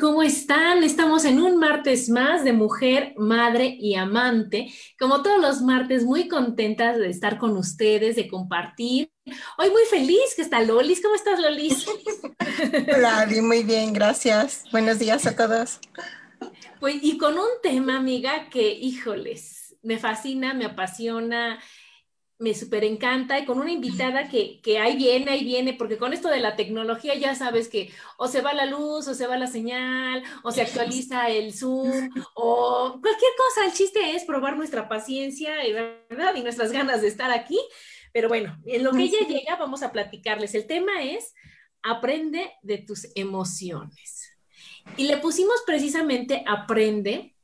¿Cómo están? Estamos en un martes más de mujer, madre y amante. Como todos los martes, muy contentas de estar con ustedes, de compartir. Hoy muy feliz que está Lolis. ¿Cómo estás, Lolis? Hola, muy bien, gracias. Buenos días a todos. Pues, y con un tema, amiga, que, híjoles, me fascina, me apasiona, me súper encanta y con una invitada que, que ahí viene, ahí viene, porque con esto de la tecnología ya sabes que o se va la luz, o se va la señal, o se actualiza el Zoom, o cualquier cosa. El chiste es probar nuestra paciencia ¿verdad? y nuestras ganas de estar aquí. Pero bueno, en lo que ella llega, vamos a platicarles. El tema es aprende de tus emociones. Y le pusimos precisamente aprende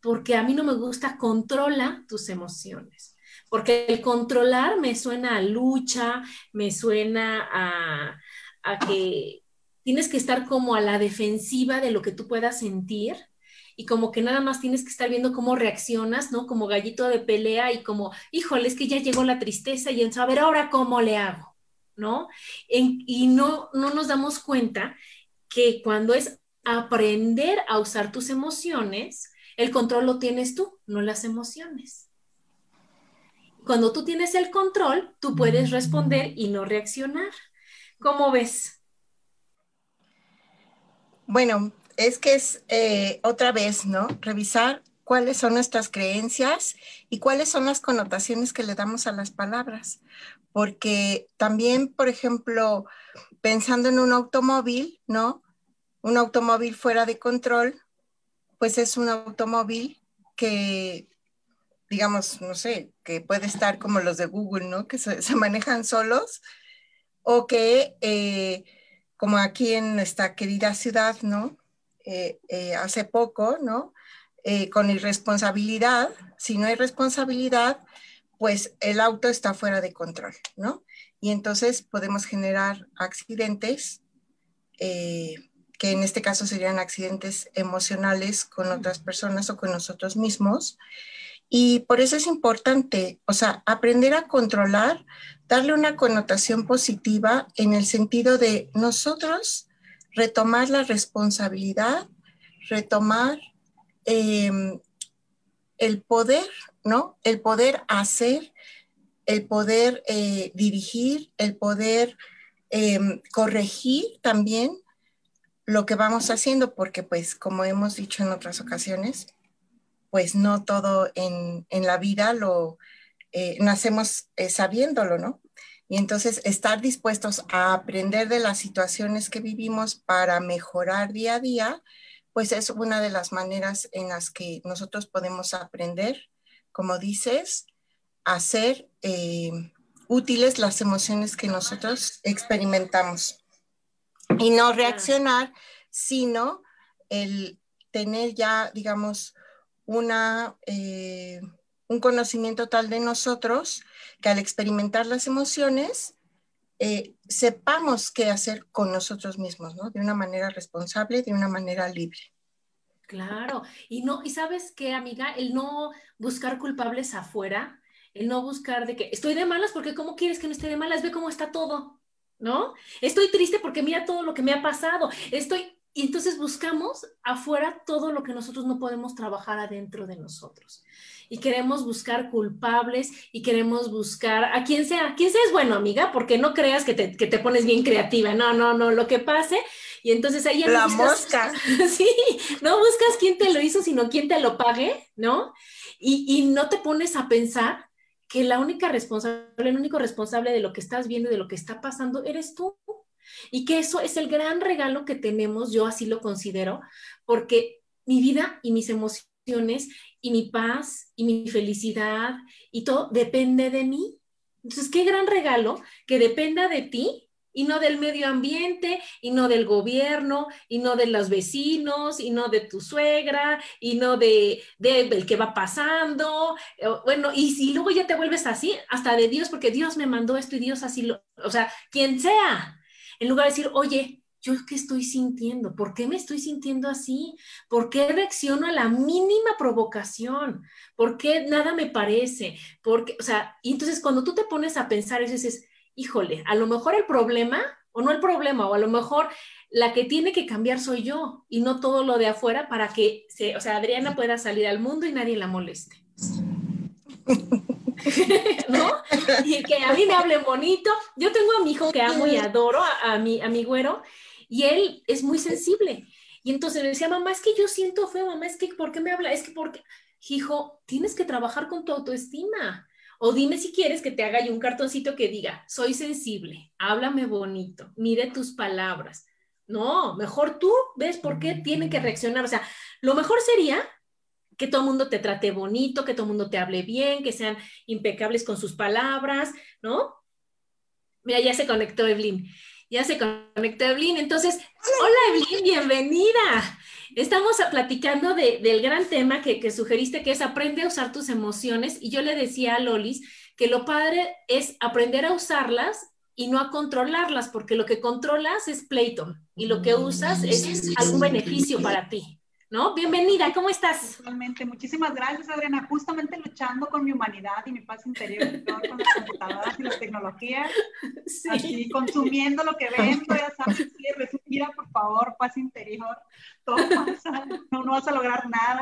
porque a mí no me gusta controla tus emociones porque el controlar me suena a lucha, me suena a, que tienes que estar como a la defensiva de lo que tú puedas sentir y como que nada más tienes que estar viendo cómo reaccionas, ¿no? Como gallito de pelea y como, híjole, es que ya llegó la tristeza y en saber ahora cómo le hago, ¿no? y no, no nos damos cuenta que cuando es aprender a usar tus emociones, el control lo tienes tú, no las emociones. Cuando tú tienes el control, tú puedes responder y no reaccionar. ¿Cómo ves? Bueno, es que es eh, otra vez, ¿no? Revisar cuáles son nuestras creencias y cuáles son las connotaciones que le damos a las palabras. Porque también, por ejemplo, pensando en un automóvil, ¿no? Un automóvil fuera de control, pues es un automóvil que digamos, no sé, que puede estar como los de Google, ¿no? Que se, manejan solos, o que, eh, como aquí en esta querida ciudad, ¿no? Eh, eh, hace poco, ¿no? con irresponsabilidad, si no hay responsabilidad, pues el auto está fuera de control, ¿no? Y entonces podemos generar accidentes, que en este caso serían accidentes emocionales con otras personas o con nosotros mismos, y por eso es importante, o sea, aprender a controlar, darle una connotación positiva en el sentido de nosotros retomar la responsabilidad, retomar em, el poder, ¿no? El poder hacer, el poder eh, dirigir, el poder em, corregir también lo que vamos haciendo, porque pues como hemos dicho en otras ocasiones, pues no todo en, la vida lo eh, nacemos eh, sabiéndolo, ¿no? Y entonces estar dispuestos a aprender de las situaciones que vivimos para mejorar día a día, pues es una de las maneras en las que nosotros podemos aprender, como dices, a hacer eh, útiles las emociones que nosotros experimentamos. Y no reaccionar, sino el tener ya, digamos, una, eh, un conocimiento tal de nosotros que al experimentar las emociones eh, sepamos qué hacer con nosotros mismos, ¿no? De una manera responsable, de una manera libre. Claro, y no, y sabes qué, amiga, el no buscar culpables afuera, el no buscar de que estoy de malas porque cómo quieres que no esté de malas, ve cómo está todo, ¿no? Estoy triste porque mira todo lo que me ha pasado, estoy, y entonces buscamos afuera todo lo que nosotros no podemos trabajar adentro de nosotros. Y queremos buscar culpables y queremos buscar a quien sea. Quien sea es bueno, amiga, porque no creas que te, que te pones bien creativa. No, no, no, lo que pase. Y entonces ahí La mosca. sí, no buscas quién te lo hizo, sino quién te lo pague, ¿no? Y, y no te pones a pensar que la única responsable, el único responsable de lo que estás viendo y de lo que está pasando eres tú. Y que eso es el gran regalo que tenemos, yo así lo considero, porque mi vida y mis emociones y mi paz y mi felicidad y todo depende de mí. Entonces, qué gran regalo que dependa de ti y no del medio ambiente, y no del gobierno, y no de los vecinos, y no de tu suegra, y no de, del que va pasando. Bueno, y si luego ya te vuelves así, hasta de Dios, porque Dios me mandó esto y Dios así lo, o sea, quien sea, en lugar de decir, oye, ¿yo qué estoy sintiendo? ¿Por qué me estoy sintiendo así? ¿Por qué reacciono a la mínima provocación? ¿Por qué nada me parece? Porque, o sea, y entonces cuando tú te pones a pensar eso, dices, híjole, a lo mejor el problema, o no el problema, o a lo mejor la que tiene que cambiar soy yo y no todo lo de afuera para que, se, o sea, Adriana pueda salir al mundo y nadie la moleste. ¿No? Y que a mí me hable bonito. Yo tengo a mi hijo que amo y adoro, a, mi, a mi güero, y él es muy sensible. Y entonces le decía, mamá, es que yo siento feo, mamá, es que, ¿por qué me habla? Es que, porque, hijo, tienes que trabajar con tu autoestima. O dime si quieres que te haga yo un cartoncito que diga, soy sensible, háblame bonito, mire tus palabras. No, mejor tú ves por qué tienen que reaccionar. O sea, lo mejor sería que todo el mundo te trate bonito, que todo el mundo te hable bien, que sean impecables con sus palabras, ¿no? Mira, ya se conectó Evelyn. Ya se conectó Evelyn. Entonces, hola Evelyn, bienvenida. Estamos platicando del gran tema que, que, sugeriste, que es aprende a usar tus emociones. Y yo le decía a Lolis que lo padre es aprender a usarlas y no a controlarlas, porque lo que controlas es pleito y lo que usas es algún beneficio para ti. ¿No? Bienvenida, ¿cómo estás? Totalmente, muchísimas gracias, Adriana. Justamente luchando con mi humanidad y mi paz interior, con las computadoras y las tecnologías, sí. así consumiendo lo que vendo, ya sabes, sí, resumida, por favor, paz interior, todo pasa, no, no vas a lograr nada.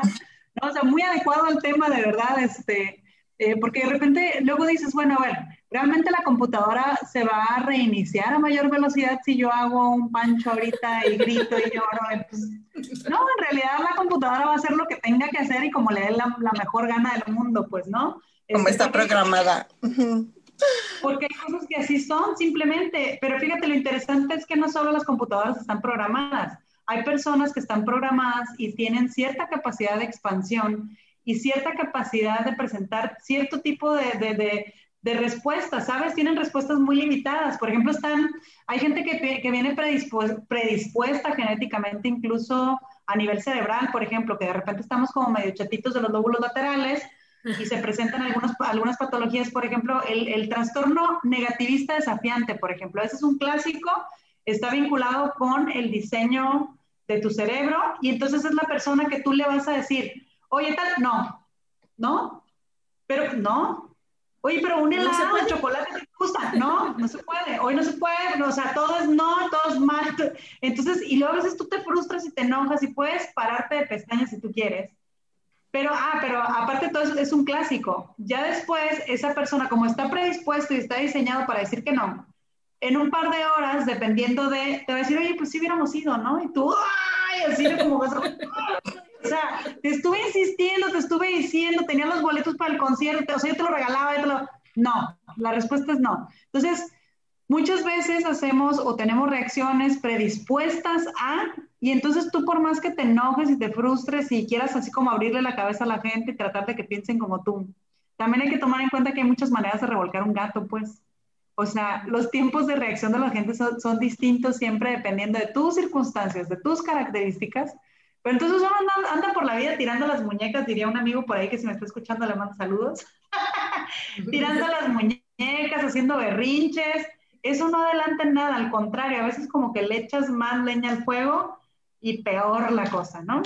No, o sea, muy adecuado al tema, de verdad, este, eh, porque de repente luego dices, bueno, a ver, ¿realmente la computadora se va a reiniciar a mayor velocidad si yo hago un pancho ahorita y grito y lloro? Pues, no, en realidad la computadora va a hacer lo que tenga que hacer y como le dé la, la mejor gana del mundo, pues, ¿no? Como Este, está programada. Porque hay cosas que así son, simplemente. Pero fíjate, lo interesante es que no solo las computadoras están programadas. Hay personas que están programadas y tienen cierta capacidad de expansión y cierta capacidad de presentar cierto tipo de, de, de, de respuestas, ¿sabes? Tienen respuestas muy limitadas. Por ejemplo, están, hay gente que, que viene predispuesta, genéticamente incluso a nivel cerebral, por ejemplo, que de repente estamos como medio chatitos de los lóbulos laterales y se presentan algunos, algunas patologías, por ejemplo, el, el trastorno negativista desafiante, por ejemplo, ese es un clásico, está vinculado con el diseño de tu cerebro y entonces es la persona que tú le vas a decir, oye, tal, no, no, pero no. Oye, pero un helado de chocolate te gusta. No, no se puede. Hoy no se puede. O sea, todo es no, todo es mal. Entonces, y luego a veces tú te frustras y te enojas y puedes pararte de pestañas si tú quieres. Pero, ah, pero aparte de todo eso, es un clásico. Ya después, esa persona, como está predispuesto y está diseñado para decir que no, en un par de horas, dependiendo de, te va a decir, oye, pues sí hubiéramos ido, ¿no? Y tú, ¡ay! Así como vas a... O sea, te estuve insistiendo, te estuve diciendo, tenía los boletos para el concierto, o sea, yo te lo regalaba, yo te lo... No, la respuesta es no. Entonces, muchas veces hacemos o tenemos reacciones predispuestas a, y entonces tú por más que te enojes y te frustres y quieras así como abrirle la cabeza a la gente y tratar de que piensen como tú, también hay que tomar en cuenta que hay muchas maneras de revolcar un gato, pues. O sea, los tiempos de reacción de la gente son, son distintos siempre dependiendo de tus circunstancias, de tus características, pero entonces uno anda, por la vida tirando las muñecas, diría un amigo por ahí que si me está escuchando le mando saludos. tirando las muñecas, haciendo berrinches. Eso no adelanta nada, al contrario, a veces como que le echas más leña al fuego y peor la cosa, ¿no?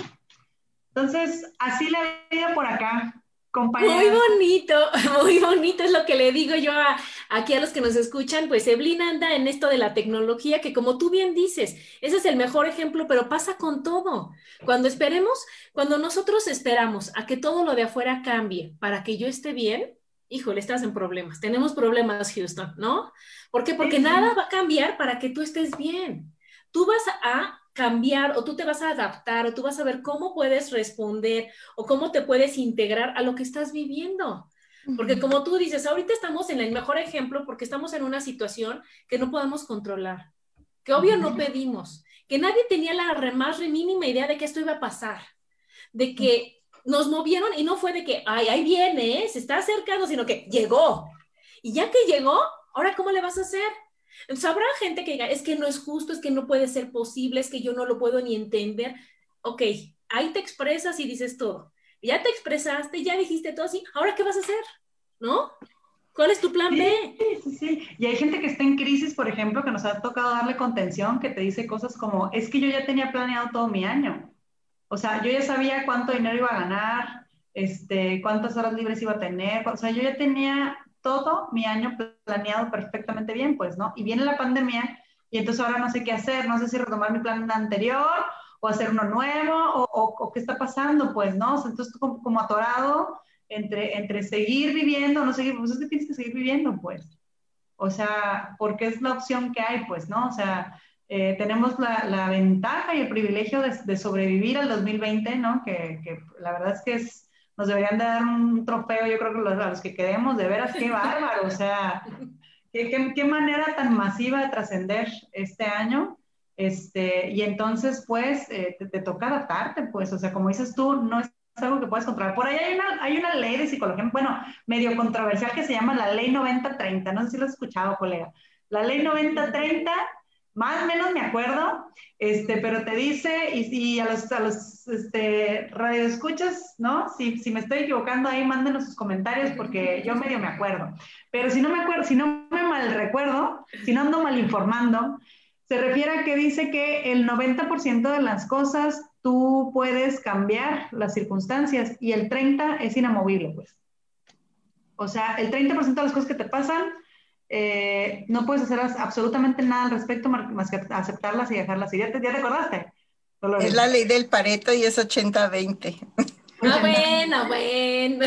Entonces, así la vida por acá, Muy bonito, muy bonito es lo que le digo yo a, aquí a los que nos escuchan, pues Evelyn anda en esto de la tecnología, que como tú bien dices, ese es el mejor ejemplo, pero pasa con todo. Cuando esperemos, cuando nosotros esperamos a que todo lo de afuera cambie para que yo esté bien, híjole, estás en problemas. Tenemos problemas, Houston, ¿no? ¿Por qué? Porque nada va a cambiar para que tú estés bien. Tú vas a cambiar o tú te vas a adaptar o tú vas a ver cómo puedes responder o cómo te puedes integrar a lo que estás viviendo. Porque como tú dices, ahorita estamos en el mejor ejemplo porque estamos en una situación que no podemos controlar, que obvio no pedimos, que nadie tenía la más mínima idea de que esto iba a pasar, de que nos movieron y no fue de que, ay, ahí viene, ¿eh? se está acercando, sino que llegó. Y ya que llegó, ahora ¿cómo le vas a hacer? Entonces habrá gente que diga, es que no es justo, es que no puede ser posible, es que yo no lo puedo ni entender. Ok, ahí te expresas y dices todo. Ya te expresaste, ya dijiste todo así, ahora ¿qué vas a hacer? ¿No? ¿Cuál es tu plan B? Sí, sí, sí. Y hay gente que está en crisis, por ejemplo, que nos ha tocado darle contención, que te dice cosas como, es que yo ya tenía planeado todo mi año. O sea, yo ya sabía cuánto dinero iba a ganar, este, cuántas horas libres iba a tener. O sea, yo ya tenía todo mi año planeado perfectamente bien, pues, ¿no? Y viene la pandemia y entonces ahora no sé qué hacer, no sé si retomar mi plan anterior o hacer uno nuevo o, o, qué está pasando, pues, ¿no? O sea, entonces como, como, atorado entre, entre seguir viviendo, no seguir, pues es que tienes que seguir viviendo, pues. O sea, porque es la opción que hay, pues, ¿no? O sea, eh, tenemos la, la, ventaja y el privilegio de, de, sobrevivir al 2020, ¿no? Que, que la verdad es que es nos deberían de dar un trofeo, yo creo que los, a los que quedemos, de veras, qué bárbaro, o sea, qué, qué, manera tan masiva de trascender este año. Este, y entonces, pues, eh, te, toca adaptarte, pues, o sea, como dices tú, no es algo que puedes controlar. Por ahí hay una, hay una ley de psicología, bueno, medio controversial que se llama la ley 90-30, no sé si lo has escuchado, colega. La ley 90-30 más o menos me acuerdo, este, pero te dice, y, si a los, a los este, radioescuchas, ¿no? Si, si me estoy equivocando ahí, mándenos sus comentarios porque yo medio me acuerdo. Pero si no me acuerdo, si no me mal recuerdo, si no ando mal informando, se refiere a que dice que el 90% de las cosas tú puedes cambiar las circunstancias y el 30% es inamovible, pues. O sea, el 30% de las cosas que te pasan eh, no puedes hacer absolutamente nada al respecto más que aceptarlas y dejarlas ir. ¿Ya te, ya te acordaste? Es la ley del Pareto y es 80-20. Ah, bueno, bueno.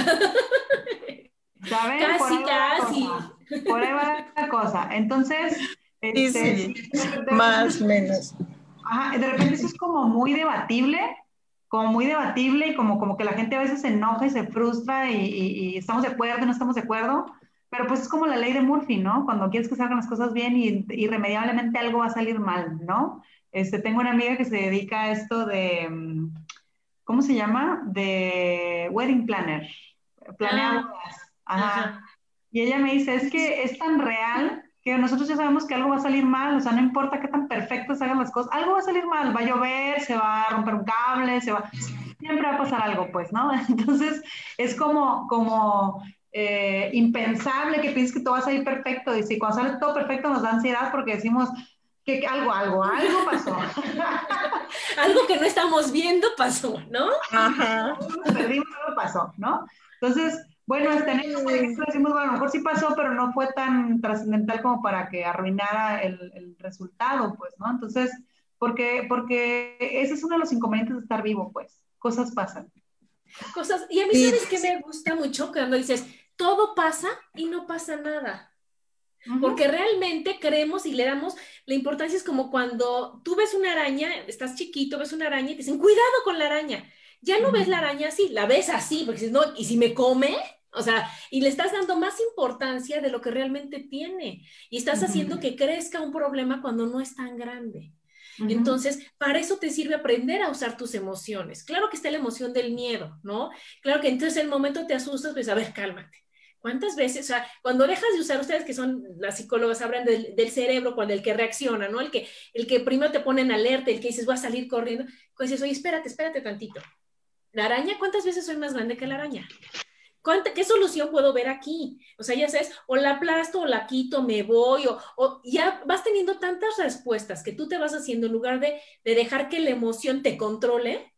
¿Saben? Casi, casi. Por ahí va la cosa. Entonces, este, más o menos. Ajá, de repente eso es como muy debatible, como muy debatible y como, como que la gente a veces se enoja y se frustra y, y estamos de acuerdo, no estamos de acuerdo. Pero pues es como la ley de Murphy, ¿no? Cuando quieres que salgan las cosas bien y irremediablemente algo va a salir mal, ¿no? Este, tengo una amiga que se dedica a esto de, mm, ¿cómo se llama? De wedding planner, planear ah, Y ella me dice, es que es tan real que nosotros ya sabemos que algo va a salir mal, o sea, no importa qué tan perfectas hagan las cosas, algo va a salir mal, va a llover, se va a romper un cable, se va, siempre va a pasar algo, pues, ¿no? Entonces, es como, como eh, impensable que pienses que todo va a salir perfecto. Y si cuando sale todo perfecto nos da ansiedad porque decimos que algo, algo, algo pasó. algo que no estamos viendo pasó, ¿no? Ajá. Perdimos, algo pasó, ¿no? Entonces, bueno, este, en ejemplo decimos, bueno, a lo mejor sí pasó, pero no fue tan trascendental como para que arruinara el, el, resultado, pues, ¿no? Entonces, porque, porque ese es uno de los inconvenientes de estar vivo, pues, cosas pasan. Cosas, y a mí, ¿sabes que me gusta mucho? Cuando dices, todo pasa y no pasa nada. Porque realmente creemos y le damos la importancia es como cuando tú ves una araña, estás chiquito, ves una araña y te dicen, cuidado con la araña. Ya no ves la araña así, la ves así, porque dices, no, ¿y si me come? O sea, y le estás dando más importancia de lo que realmente tiene. Y estás haciendo que crezca un problema cuando no es tan grande. Entonces, para eso te sirve aprender a usar tus emociones. Claro que está la emoción del miedo, ¿no? Claro que entonces en el momento te asustas, pues a ver, cálmate. ¿Cuántas veces, o sea, cuando dejas de usar, ustedes que son las psicólogas, hablan del, cerebro, cuando el que reacciona, ¿no? El que, el que primero te pone en alerta, el que dices, voy a salir corriendo, pues dices, oye, espérate, espérate tantito. La araña, ¿cuántas veces soy más grande que la araña? ¿Qué solución puedo ver aquí? O sea, ya sabes, o la aplasto, o la quito, me voy, o, ya vas teniendo tantas respuestas que tú te vas haciendo en lugar de, de dejar que la emoción te controle,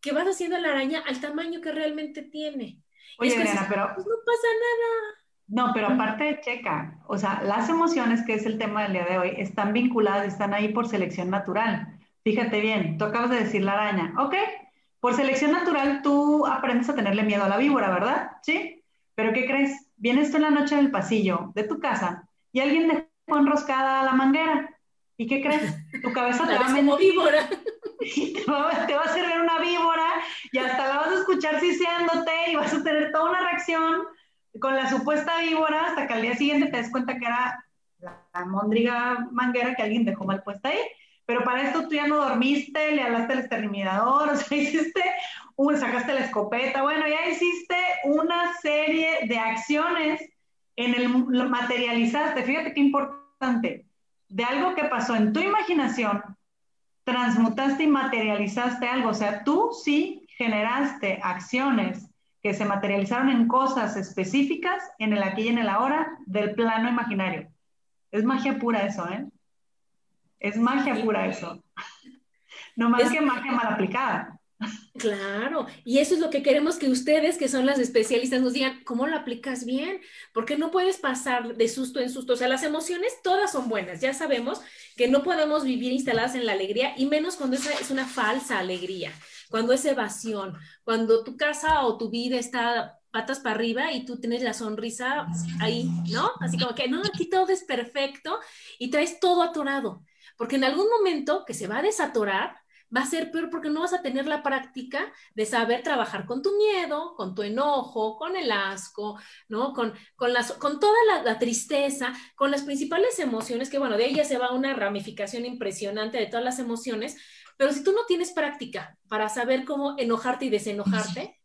que vas haciendo la araña al tamaño que realmente tiene. Oye, Elena, pero... Pues no pasa nada. No, pero aparte, checa, o sea, las emociones, que es el tema del día de hoy, están vinculadas, están ahí por selección natural. Fíjate bien, tú acabas de decir la araña, ¿ok? Por selección natural tú aprendes a tenerle miedo a la víbora, ¿verdad? ¿Sí? Pero ¿qué crees? Vienes tú en la noche del pasillo de tu casa y alguien dejó enroscada la manguera. ¿Y qué crees? Tu cabeza te va a como víbora. te va, a hacer ver una víbora y hasta la vas a escuchar siseándote y vas a tener toda una reacción con la supuesta víbora hasta que al día siguiente te des cuenta que era la mondriga manguera que alguien dejó mal puesta ahí. Pero para esto tú ya no dormiste, le hablaste al exterminador, o sea, hiciste, un, sacaste la escopeta, bueno, ya hiciste una serie de acciones en el, lo materializaste. Fíjate qué importante. De algo que pasó en tu imaginación, transmutaste y materializaste algo. O sea, tú sí generaste acciones que se materializaron en cosas específicas en el aquí y en el ahora del plano imaginario. Es magia pura eso, ¿eh? Es magia pura eso. No más que magia mal aplicada. Claro, y eso es lo que queremos que ustedes, que son las especialistas, nos digan, ¿cómo lo aplicas bien? Porque no puedes pasar de susto en susto. O sea, las emociones todas son buenas. Ya sabemos que no podemos vivir instaladas en la alegría, y menos cuando esa es una falsa alegría, cuando es evasión, cuando tu casa o tu vida está patas para arriba y tú tienes la sonrisa ahí, ¿no? Así como que, no, aquí todo es perfecto y traes todo atorado porque en algún momento que se va a desatorar, va a ser peor porque no vas a tener la práctica de saber trabajar con tu miedo, con tu enojo, con el asco, ¿no? Con, con, las, con toda la, tristeza, con las principales emociones, que bueno, de ella se va una ramificación impresionante de todas las emociones, pero si tú no tienes práctica para saber cómo enojarte y desenojarte,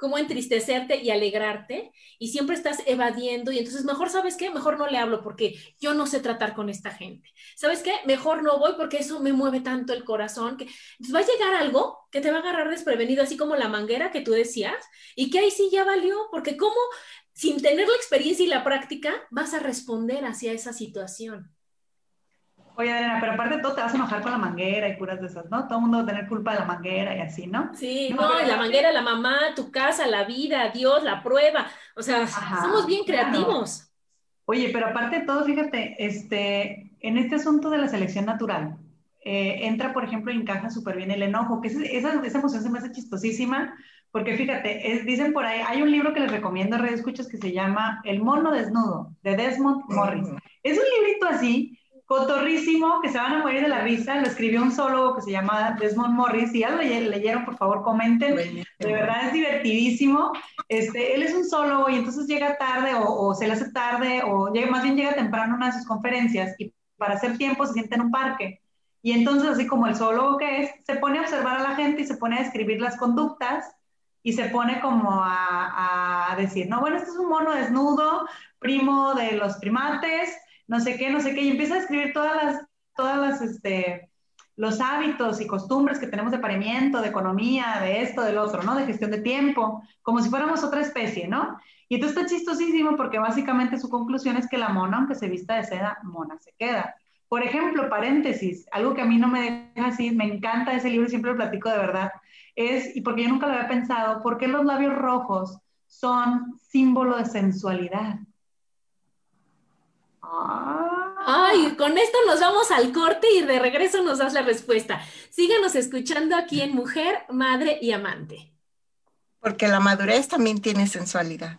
cómo entristecerte y alegrarte y siempre estás evadiendo y entonces mejor, ¿sabes qué? Mejor no le hablo porque yo no sé tratar con esta gente. ¿Sabes qué? Mejor no voy porque eso me mueve tanto el corazón que va a llegar algo que te va a agarrar desprevenido, así como la manguera que tú decías y que ahí sí ya valió, porque cómo sin tener la experiencia y la práctica vas a responder hacia esa situación. Oye, Adriana, pero aparte de todo te vas a enojar con la manguera y puras de esas, ¿no? Todo el mundo va a tener culpa de la manguera y así, ¿no? Sí, no, la manguera, la mamá, tu casa, la vida, Dios, la prueba. O sea, somos bien creativos. Oye, pero aparte de todo, fíjate, este, en este asunto de la selección natural, eh, entra, por ejemplo, y encaja súper bien el enojo, que esa, esa, emoción se me hace chistosísima, porque fíjate, dicen por ahí, hay un libro que les recomiendo a Red Escuchas que se llama El mono desnudo, de Desmond Morris. Es un librito así cotorrísimo, que se van a morir de la risa. Lo escribió un zoólogo que se llama Desmond Morris. Si ya lo leyeron, por favor, comenten. De verdad es divertidísimo. Este, él es un zoólogo y entonces llega tarde o, se le hace tarde o llega, más bien llega temprano a una de sus conferencias y para hacer tiempo se siente en un parque. Y entonces, así como el zoólogo que es, se pone a observar a la gente y se pone a describir las conductas y se pone como a, a decir, no, bueno, este es un mono desnudo, primo de los primates, no sé qué, no sé qué, y empieza a escribir todas las, todas las, este, los hábitos y costumbres que tenemos de paremiento, de economía, de esto, del otro, ¿no? De gestión de tiempo, como si fuéramos otra especie, ¿no? Y entonces está chistosísimo porque básicamente su conclusión es que la mona, aunque se vista de seda, mona se queda. Por ejemplo, paréntesis, algo que a mí no me deja así, me encanta ese libro siempre lo platico de verdad, es, y porque yo nunca lo había pensado, ¿por qué los labios rojos son símbolo de sensualidad? Ay, con esto nos vamos al corte y de regreso nos das la respuesta. Síganos escuchando aquí en Mujer, Madre y Amante. Porque la madurez también tiene sensualidad.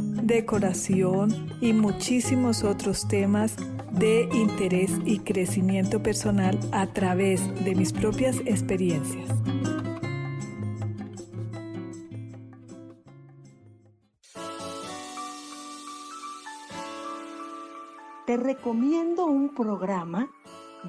decoración y muchísimos otros temas de interés y crecimiento personal a través de mis propias experiencias. Te recomiendo un programa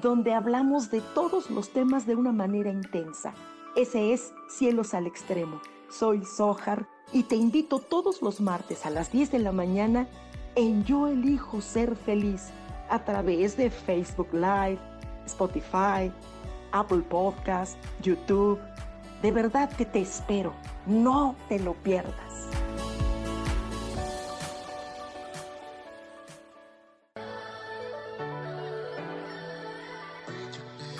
donde hablamos de todos los temas de una manera intensa. Ese es Cielos al Extremo. Soy Sojar y te invito todos los martes a las 10 de la mañana en Yo Elijo Ser Feliz a través de Facebook Live, Spotify, Apple Podcast, YouTube. De verdad que te espero. No te lo pierdas.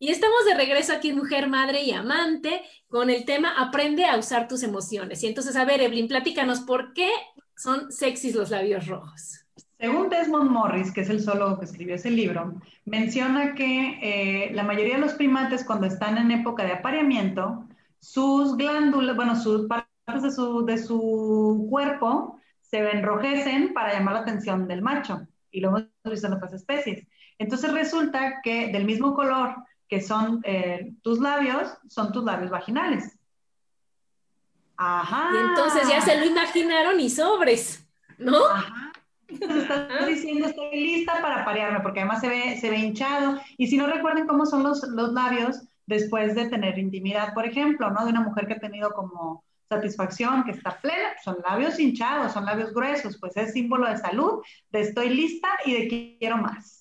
Y estamos de regreso aquí Mujer, Madre y Amante con el tema Aprende a usar tus emociones. Y entonces, a ver, Evelyn, platícanos, ¿por qué son sexys los labios rojos? Según Desmond Morris, que es el zoólogo que escribió ese libro, menciona que eh, la mayoría de los primates cuando están en época de apareamiento, sus glándulas, bueno, sus partes de su, de su cuerpo se enrojecen para llamar la atención del macho. Y lo hemos visto en otras especies. Entonces resulta que del mismo color que son eh, tus labios, son tus labios vaginales. Ajá. Y entonces ya se lo imaginaron y sobres, ¿no? Ajá. Entonces estás diciendo, estoy lista para parearme, porque además se ve, se ve hinchado. Y si no recuerden cómo son los, los labios después de tener intimidad, por ejemplo, ¿no? De una mujer que ha tenido como satisfacción, que está plena, son labios hinchados, son labios gruesos, pues es símbolo de salud, de estoy lista y de quiero más.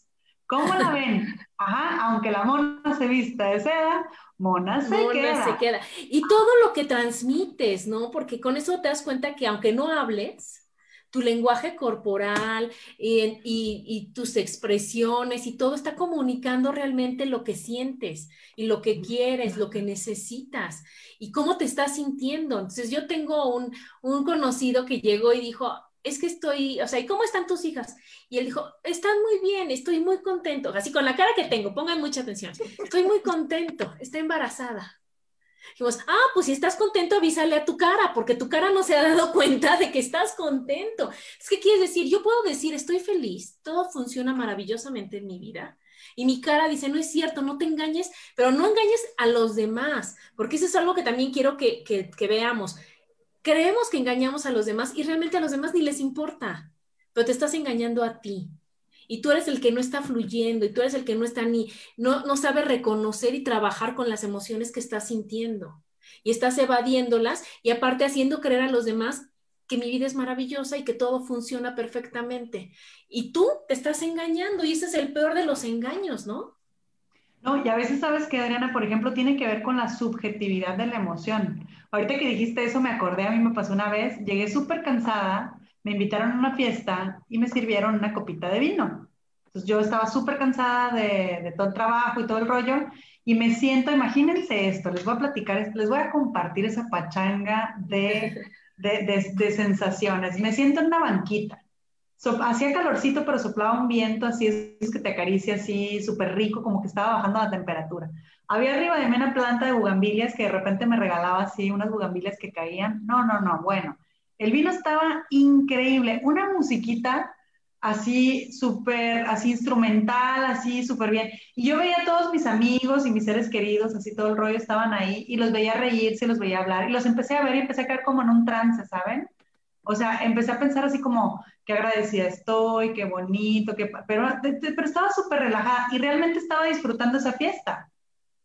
¿Cómo la ven? Ajá, aunque la mona se vista de seda, mona se mona queda. se queda. Y todo lo que transmites, ¿no? Porque con eso te das cuenta que aunque no hables, tu lenguaje corporal y, y, tus expresiones y todo está comunicando realmente lo que sientes y lo que quieres, lo que necesitas y cómo te estás sintiendo. Entonces yo tengo un, un conocido que llegó y dijo, es que estoy, o sea, ¿y cómo están tus hijas? Y él dijo, están muy bien, estoy muy contento, así con la cara que tengo, pongan mucha atención, estoy muy contento, está embarazada. Dijimos, ah, pues si estás contento, avísale a tu cara, porque tu cara no se ha dado cuenta de que estás contento. Es que quieres decir, yo puedo decir, estoy feliz, todo funciona maravillosamente en mi vida. Y mi cara dice, no es cierto, no te engañes, pero no engañes a los demás, porque eso es algo que también quiero que, que, que veamos creemos que engañamos a los demás y realmente a los demás ni les importa, pero te estás engañando a ti. Y tú eres el que no está fluyendo y tú eres el que no está ni, no, no sabe reconocer y trabajar con las emociones que estás sintiendo. Y estás evadiéndolas y aparte haciendo creer a los demás que mi vida es maravillosa y que todo funciona perfectamente. Y tú te estás engañando y ese es el peor de los engaños, ¿no? Y a veces sabes que Adriana, por ejemplo, tiene que ver con la subjetividad de la emoción. Ahorita que dijiste eso, me acordé, a mí me pasó una vez, llegué súper cansada, me invitaron a una fiesta y me sirvieron una copita de vino. Entonces yo estaba súper cansada de, de, todo el trabajo y todo el rollo y me siento, imagínense esto, les voy a platicar, les voy a compartir esa pachanga de, de, de sensaciones. Me siento en una banquita hacía calorcito, pero soplaba un viento así, es que te acaricia así, súper rico, como que estaba bajando la temperatura. Había arriba de mí una planta de bugambilias que de repente me regalaba así, unas bugambilias que caían. No, no, no, bueno. El vino estaba increíble, una musiquita así súper, así instrumental, así súper bien. Y yo veía a todos mis amigos y mis seres queridos, así todo el rollo estaban ahí, y los veía reírse, los veía hablar, y los empecé a ver y empecé a caer como en un trance, ¿saben? O sea, empecé a pensar así como, qué agradecida estoy, qué bonito, qué, pero, pero estaba súper relajada y realmente estaba disfrutando esa fiesta.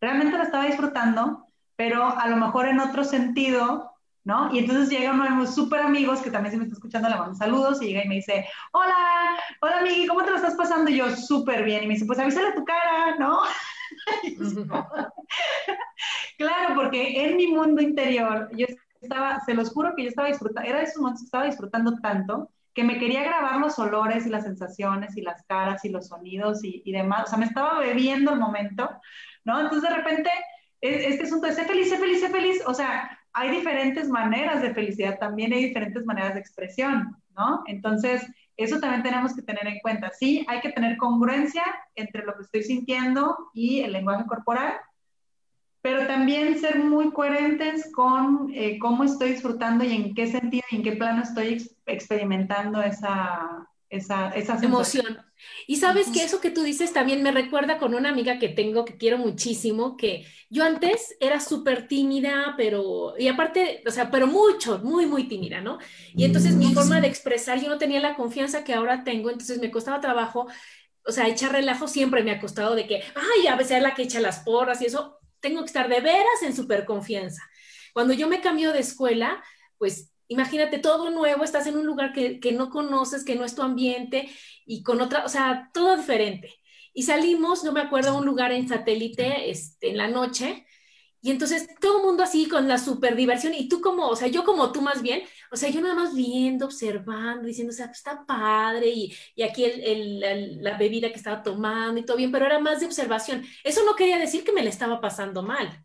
Realmente la estaba disfrutando, pero a lo mejor en otro sentido, ¿no? Y entonces llega uno de mis súper amigos, que también se me está escuchando, le mando saludos y llega y me dice, hola, hola Miki, ¿cómo te lo estás pasando? Y yo, súper bien. Y me dice, pues avísale tu cara, ¿no? claro, porque en mi mundo interior yo estaba, se los juro que yo estaba disfrutando, era de esos momentos estaba disfrutando tanto que me quería grabar los olores y las sensaciones y las caras y los sonidos y, y demás, o sea, me estaba bebiendo el momento, ¿no? Entonces de repente este asunto de ser feliz, ser feliz, ser feliz, o sea, hay diferentes maneras de felicidad, también hay diferentes maneras de expresión, ¿no? Entonces, eso también tenemos que tener en cuenta. Sí, hay que tener congruencia entre lo que estoy sintiendo y el lenguaje corporal, pero también ser muy coherentes con eh, cómo estoy disfrutando y en qué sentido y en qué plano estoy experimentando esa, esa, esa emoción. Y sabes que eso que tú dices también me recuerda con una amiga que tengo que quiero muchísimo, que yo antes era súper tímida, pero, y aparte, o sea, pero mucho, muy, muy tímida, ¿no? Y entonces mi forma de expresar, yo no tenía la confianza que ahora tengo, entonces me costaba trabajo, o sea, echar relajo siempre me ha costado de que, ay, a veces es la que echa las porras y eso, tengo que estar de veras en súper confianza. Cuando yo me cambio de escuela, pues imagínate todo nuevo, estás en un lugar que, no conoces, que no es tu ambiente y con otra, o sea, todo diferente. Y salimos, no me acuerdo, a un lugar en satélite este, en la noche. Y entonces todo el mundo así con la super diversión y tú como, o sea, yo como tú más bien, o sea, yo nada más viendo, observando, diciendo, o sea, está padre y, y aquí el, la bebida que estaba tomando y todo bien, pero era más de observación. Eso no quería decir que me le estaba pasando mal.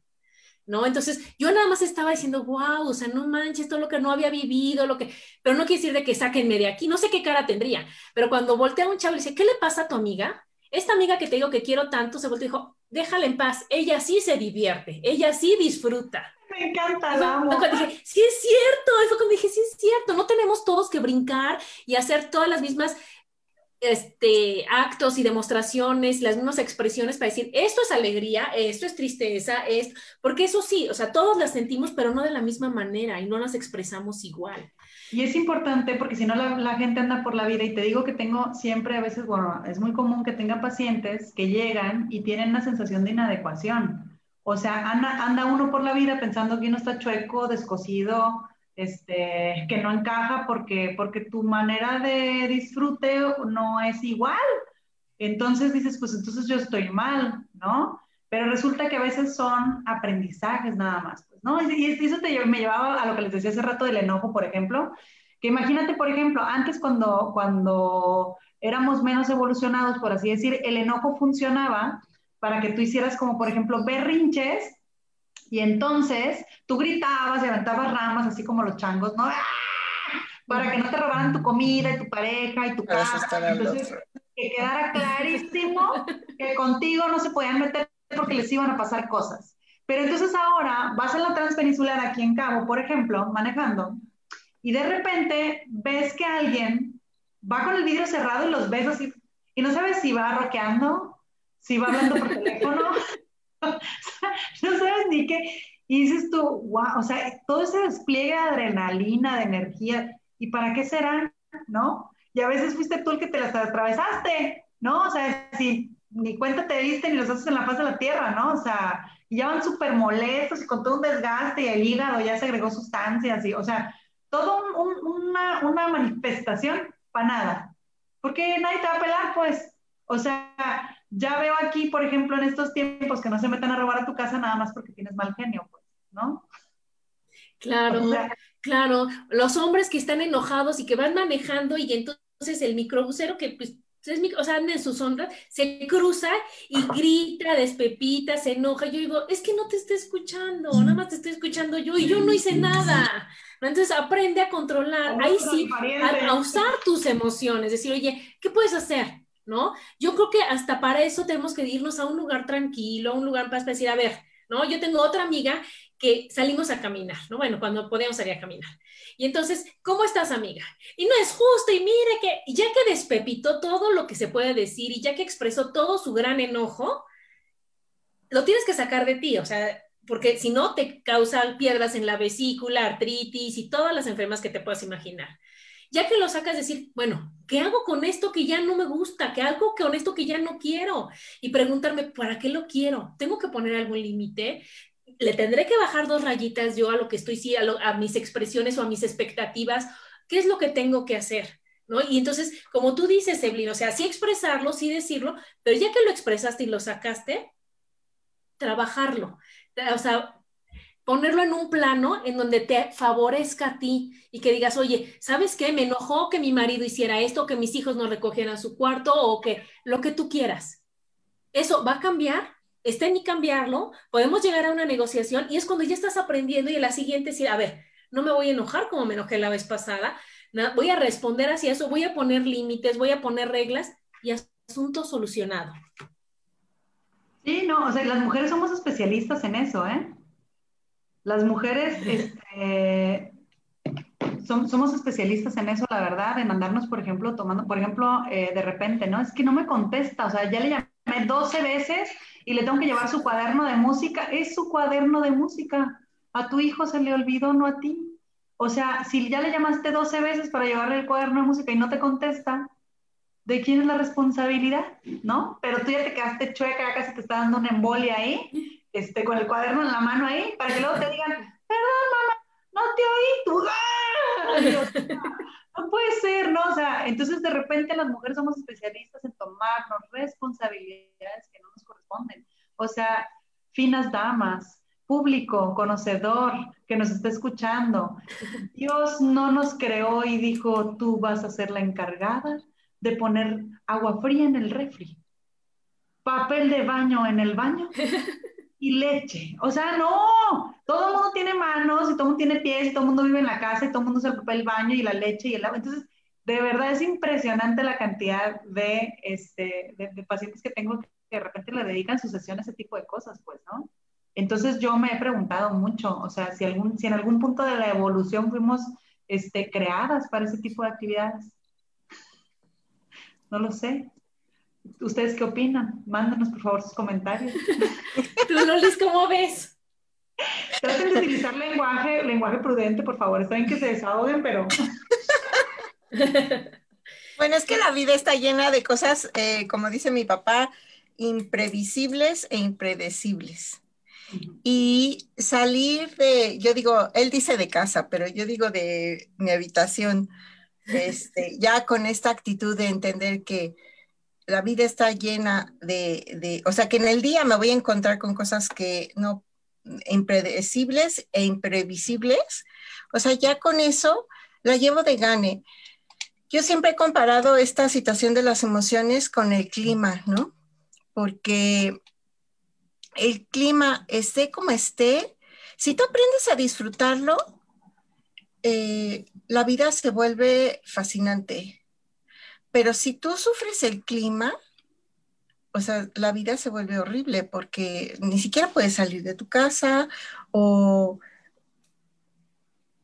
¿no? Entonces yo nada más estaba diciendo, wow, o sea, no manches, todo lo que no había vivido, lo que, pero no quiere decir de que sáquenme de aquí, no sé qué cara tendría, pero cuando voltea a un chavo y dice, ¿qué le pasa a tu amiga? Esta amiga que te digo que quiero tanto, se volteó y dijo, déjala en paz, ella sí se divierte, ella sí disfruta. Me encanta, la amo. Dije, sí es cierto, eso cuando dije, sí es cierto, no tenemos todos que brincar y hacer todas las mismas este, actos y demostraciones, las mismas expresiones para decir, esto es alegría, esto es tristeza, esto, porque eso sí, o sea, todos las sentimos, pero no de la misma manera y no las expresamos igual. Y es importante porque si no la, gente anda por la vida y te digo que tengo siempre, a veces, bueno, es muy común que tenga pacientes que llegan y tienen una sensación de inadecuación. O sea, anda, anda uno por la vida pensando que uno está chueco, descosido, este, que no encaja porque, porque tu manera de disfrute no es igual. Entonces dices, pues entonces yo estoy mal, ¿no? Pero resulta que a veces son aprendizajes nada más, pues, ¿no? Y, eso te, me llevaba a lo que les decía hace rato del enojo, por ejemplo, que imagínate, por ejemplo, antes cuando, cuando éramos menos evolucionados, por así decir, el enojo funcionaba para que tú hicieras como, por ejemplo, berrinches y entonces tú gritabas y aventabas ramas, así como los changos, ¿no? ¡Ah! Para que no te robaran tu comida y tu pareja y tu casa. Entonces, que quedara clarísimo que contigo no se podían meter porque les iban a pasar cosas. Pero entonces ahora vas en la transpeninsular aquí en Cabo, por ejemplo, manejando, y de repente ves que alguien va con el vidrio cerrado y los ves así, y no sabes si va roqueando, si va hablando por teléfono, no sabes ni qué. Y dices tú, wow, o sea, todo ese despliegue de adrenalina, de energía, ¿y para qué será? ¿No? Y a veces fuiste tú el que te las atravesaste, ¿no? O sea, si ni cuenta te diste ni los haces en la faz de la tierra, ¿no? O sea, y ya van súper molestos y con todo un desgaste y el hígado ya se agregó sustancias y, o sea, todo una, una manifestación para nada. Porque nadie te va a pelar, pues. O sea, ya veo aquí, por ejemplo, en estos tiempos que no se metan a robar a tu casa nada más porque tienes mal genio, pues, ¿no? Claro, claro. Los hombres que están enojados y que van manejando y entonces el microbusero que pues es, o sea, anda en sus ondas, se cruza y grita, despepita, se enoja. Yo digo, es que no te estoy escuchando, nada más te estoy escuchando yo y yo no hice nada. Entonces aprende a controlar, ahí sí, a, a usar tus emociones, decir, oye, ¿qué puedes hacer? ¿No? Yo creo que hasta para eso tenemos que irnos a un lugar tranquilo, a un lugar para decir, a ver, ¿no? Yo tengo otra amiga que salimos a caminar, ¿no? Bueno, cuando podemos salir a caminar. Y entonces, ¿cómo estás, amiga? Y no es justo, y mire que, ya que despepitó todo lo que se puede decir y ya que expresó todo su gran enojo, lo tienes que sacar de ti, o sea, porque si no te causa piedras en la vesícula, artritis y todas las enfermedades que te puedas imaginar ya que lo sacas, decir, bueno, ¿qué hago con esto que ya no me gusta? ¿Qué hago con esto que ya no quiero? Y preguntarme, ¿para qué lo quiero? ¿Tengo que poner algún límite? ¿Le tendré que bajar dos rayitas yo a lo que estoy, sí, a, mis expresiones o a mis expectativas? ¿Qué es lo que tengo que hacer? ¿No? Y entonces, como tú dices, Evelyn, o sea, sí expresarlo, sí decirlo, pero ya que lo expresaste y lo sacaste, trabajarlo. O sea, ponerlo en un plano en donde te favorezca a ti y que digas, oye, ¿sabes qué? Me enojó que mi marido hiciera esto, que mis hijos no recogieran su cuarto o que lo que tú quieras. Eso va a cambiar está en mí cambiarlo, podemos llegar a una negociación y es cuando ya estás aprendiendo y en la siguiente decir, a ver, no me voy a enojar como me enojé la vez pasada, voy a responder hacia eso, voy a poner límites, voy a poner reglas y asunto solucionado. Sí, no, o sea, las mujeres somos especialistas en eso, ¿eh? Las mujeres este, somos especialistas en eso, la verdad, en andarnos, por ejemplo, tomando, por ejemplo, eh, de repente, ¿no? Es que no me contesta, o sea, ya le llamé 12 veces y le tengo que llevar su cuaderno de música, es su cuaderno de música. A tu hijo se le olvidó, no a ti. O sea, si ya le llamaste 12 veces para llevarle el cuaderno de música y no te contesta, ¿de quién es la responsabilidad? ¿No? Pero tú ya te quedaste chueca, casi te está dando una embolia ahí, este, con el cuaderno en la mano ahí, para que luego te digan, perdón, mamá, no te oí, tú, ¡ah! no puede ser, ¿no? O sea, entonces de repente las mujeres somos especialistas en tomarnos responsabilidades que no nos corresponden. O sea, finas damas, público, conocedor, que nos está escuchando. Dios no nos creó y dijo, tú vas a ser la encargada de poner agua fría en el refri, papel de baño en el baño y leche. O sea, no, todo el mundo tiene manos y todo el mundo tiene pies y todo el mundo vive en la casa y todo el mundo usa el papel baño y la leche y el agua. Entonces, de verdad es impresionante la cantidad de, este, de, pacientes que tengo que de repente le dedican su sesión a ese tipo de cosas, pues, ¿no? Entonces yo me he preguntado mucho, o sea, si, algún, si en algún punto de la evolución fuimos este, creadas para ese tipo de actividades. No lo sé. ¿Ustedes qué opinan? Mándanos por favor sus comentarios. Tú, Lolis, ¿cómo ves? Traten de utilizar lenguaje, lenguaje prudente, por favor. Está bien que se desahoguen, pero... Bueno, es que la vida está llena de cosas, eh, como dice mi papá, imprevisibles e impredecibles. Y salir de, yo digo, él dice de casa, pero yo digo de mi habitación, este, ya con esta actitud de entender que la vida está llena de, o sea, que en el día me voy a encontrar con cosas que no, impredecibles e imprevisibles. O sea, ya con eso la llevo de gane. Yo siempre he comparado esta situación de las emociones con el clima, ¿no? Porque el clima esté como esté, si tú aprendes a disfrutarlo, eh, la vida se vuelve fascinante. Pero si tú sufres el clima, o sea, la vida se vuelve horrible porque ni siquiera puedes salir de tu casa o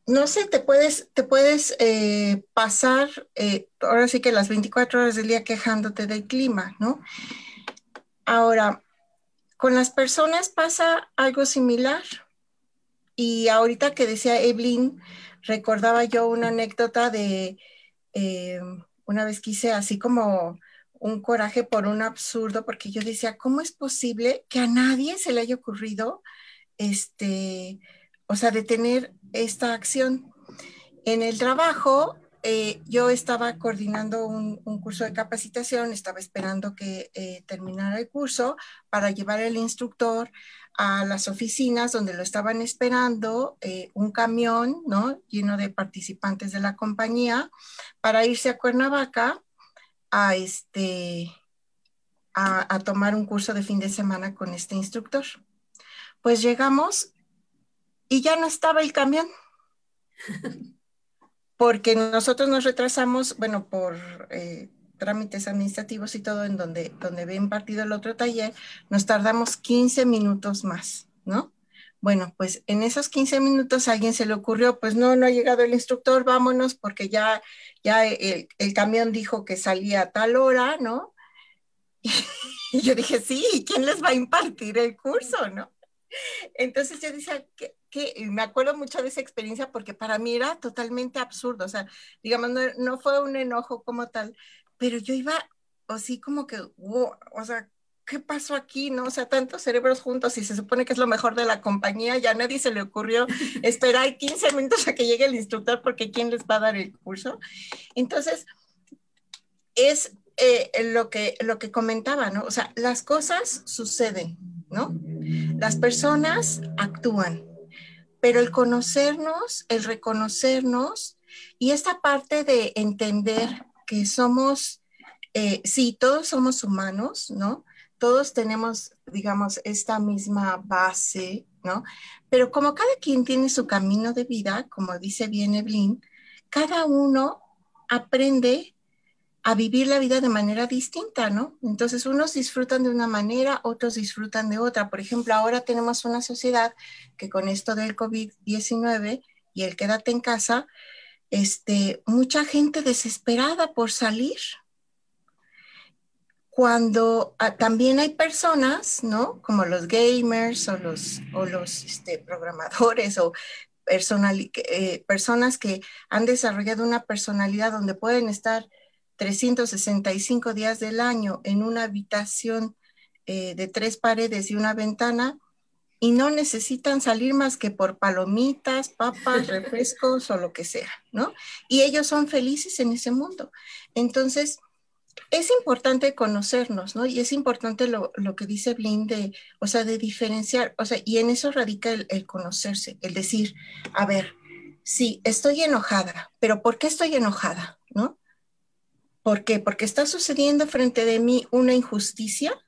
no sé, te puedes, te puedes eh, pasar, eh, ahora sí que las 24 horas del día quejándote del clima, ¿no? Ahora, con las personas pasa algo similar. Y ahorita que decía Evelyn, recordaba yo una anécdota de eh, una vez que así como un coraje por un absurdo, porque yo decía, ¿cómo es posible que a nadie se le haya ocurrido, este, o sea, detener esta acción? En el trabajo, eh, yo estaba coordinando un, curso de capacitación, estaba esperando que eh, terminara el curso para llevar el instructor a las oficinas donde lo estaban esperando, eh, un camión, ¿no? Lleno de participantes de la compañía para irse a Cuernavaca a, este, a, a tomar un curso de fin de semana con este instructor. Pues llegamos y ya no estaba el camión. Porque nosotros nos retrasamos, bueno, por eh, trámites administrativos y todo, en donde, donde ve impartido el otro taller, nos tardamos 15 minutos más, ¿no? Bueno, pues en esos 15 minutos a alguien se le ocurrió, pues no, no ha llegado el instructor, vámonos, porque ya, ya el, camión dijo que salía a tal hora, ¿no? Y yo dije, sí, ¿quién les va a impartir el curso, no? Entonces yo decía, que, me acuerdo mucho de esa experiencia porque para mí era totalmente absurdo, o sea, digamos, no, no fue un enojo como tal, pero yo iba así como que, wow, o sea, ¿qué pasó aquí? ¿No? O sea, tantos cerebros juntos y se supone que es lo mejor de la compañía, ya a nadie se le ocurrió esperar 15 minutos a que llegue el instructor porque ¿quién les va a dar el curso? Entonces, es eh, lo, que, lo que comentaba, ¿no? O sea, las cosas suceden, ¿no? Las personas actúan, pero el conocernos, el reconocernos y esta parte de entender que somos eh, sí, todos somos humanos, ¿no? Todos tenemos, digamos, esta misma base, ¿no? Pero como cada quien tiene su camino de vida, como dice bien Evelyn, cada uno aprende a vivir la vida de manera distinta, ¿no? Entonces, unos disfrutan de una manera, otros disfrutan de otra. Por ejemplo, ahora tenemos una sociedad que con esto del COVID-19 y el quédate en casa, este, mucha gente desesperada por salir. Cuando ah, también hay personas, ¿no? Como los gamers o los, o los este, programadores o eh, personas que han desarrollado una personalidad donde pueden estar 365 días del año en una habitación eh, de tres paredes y una ventana y no necesitan salir más que por palomitas, papas, refrescos o lo que sea, ¿no? Y ellos son felices en ese mundo. Entonces, es importante conocernos, ¿no? Y es importante lo, que dice Blind de, o sea, de diferenciar, o sea, y en eso radica el, el conocerse, el decir, a ver, sí, estoy enojada, pero ¿por qué estoy enojada? ¿No? ¿Por qué? Porque está sucediendo frente de mí una injusticia.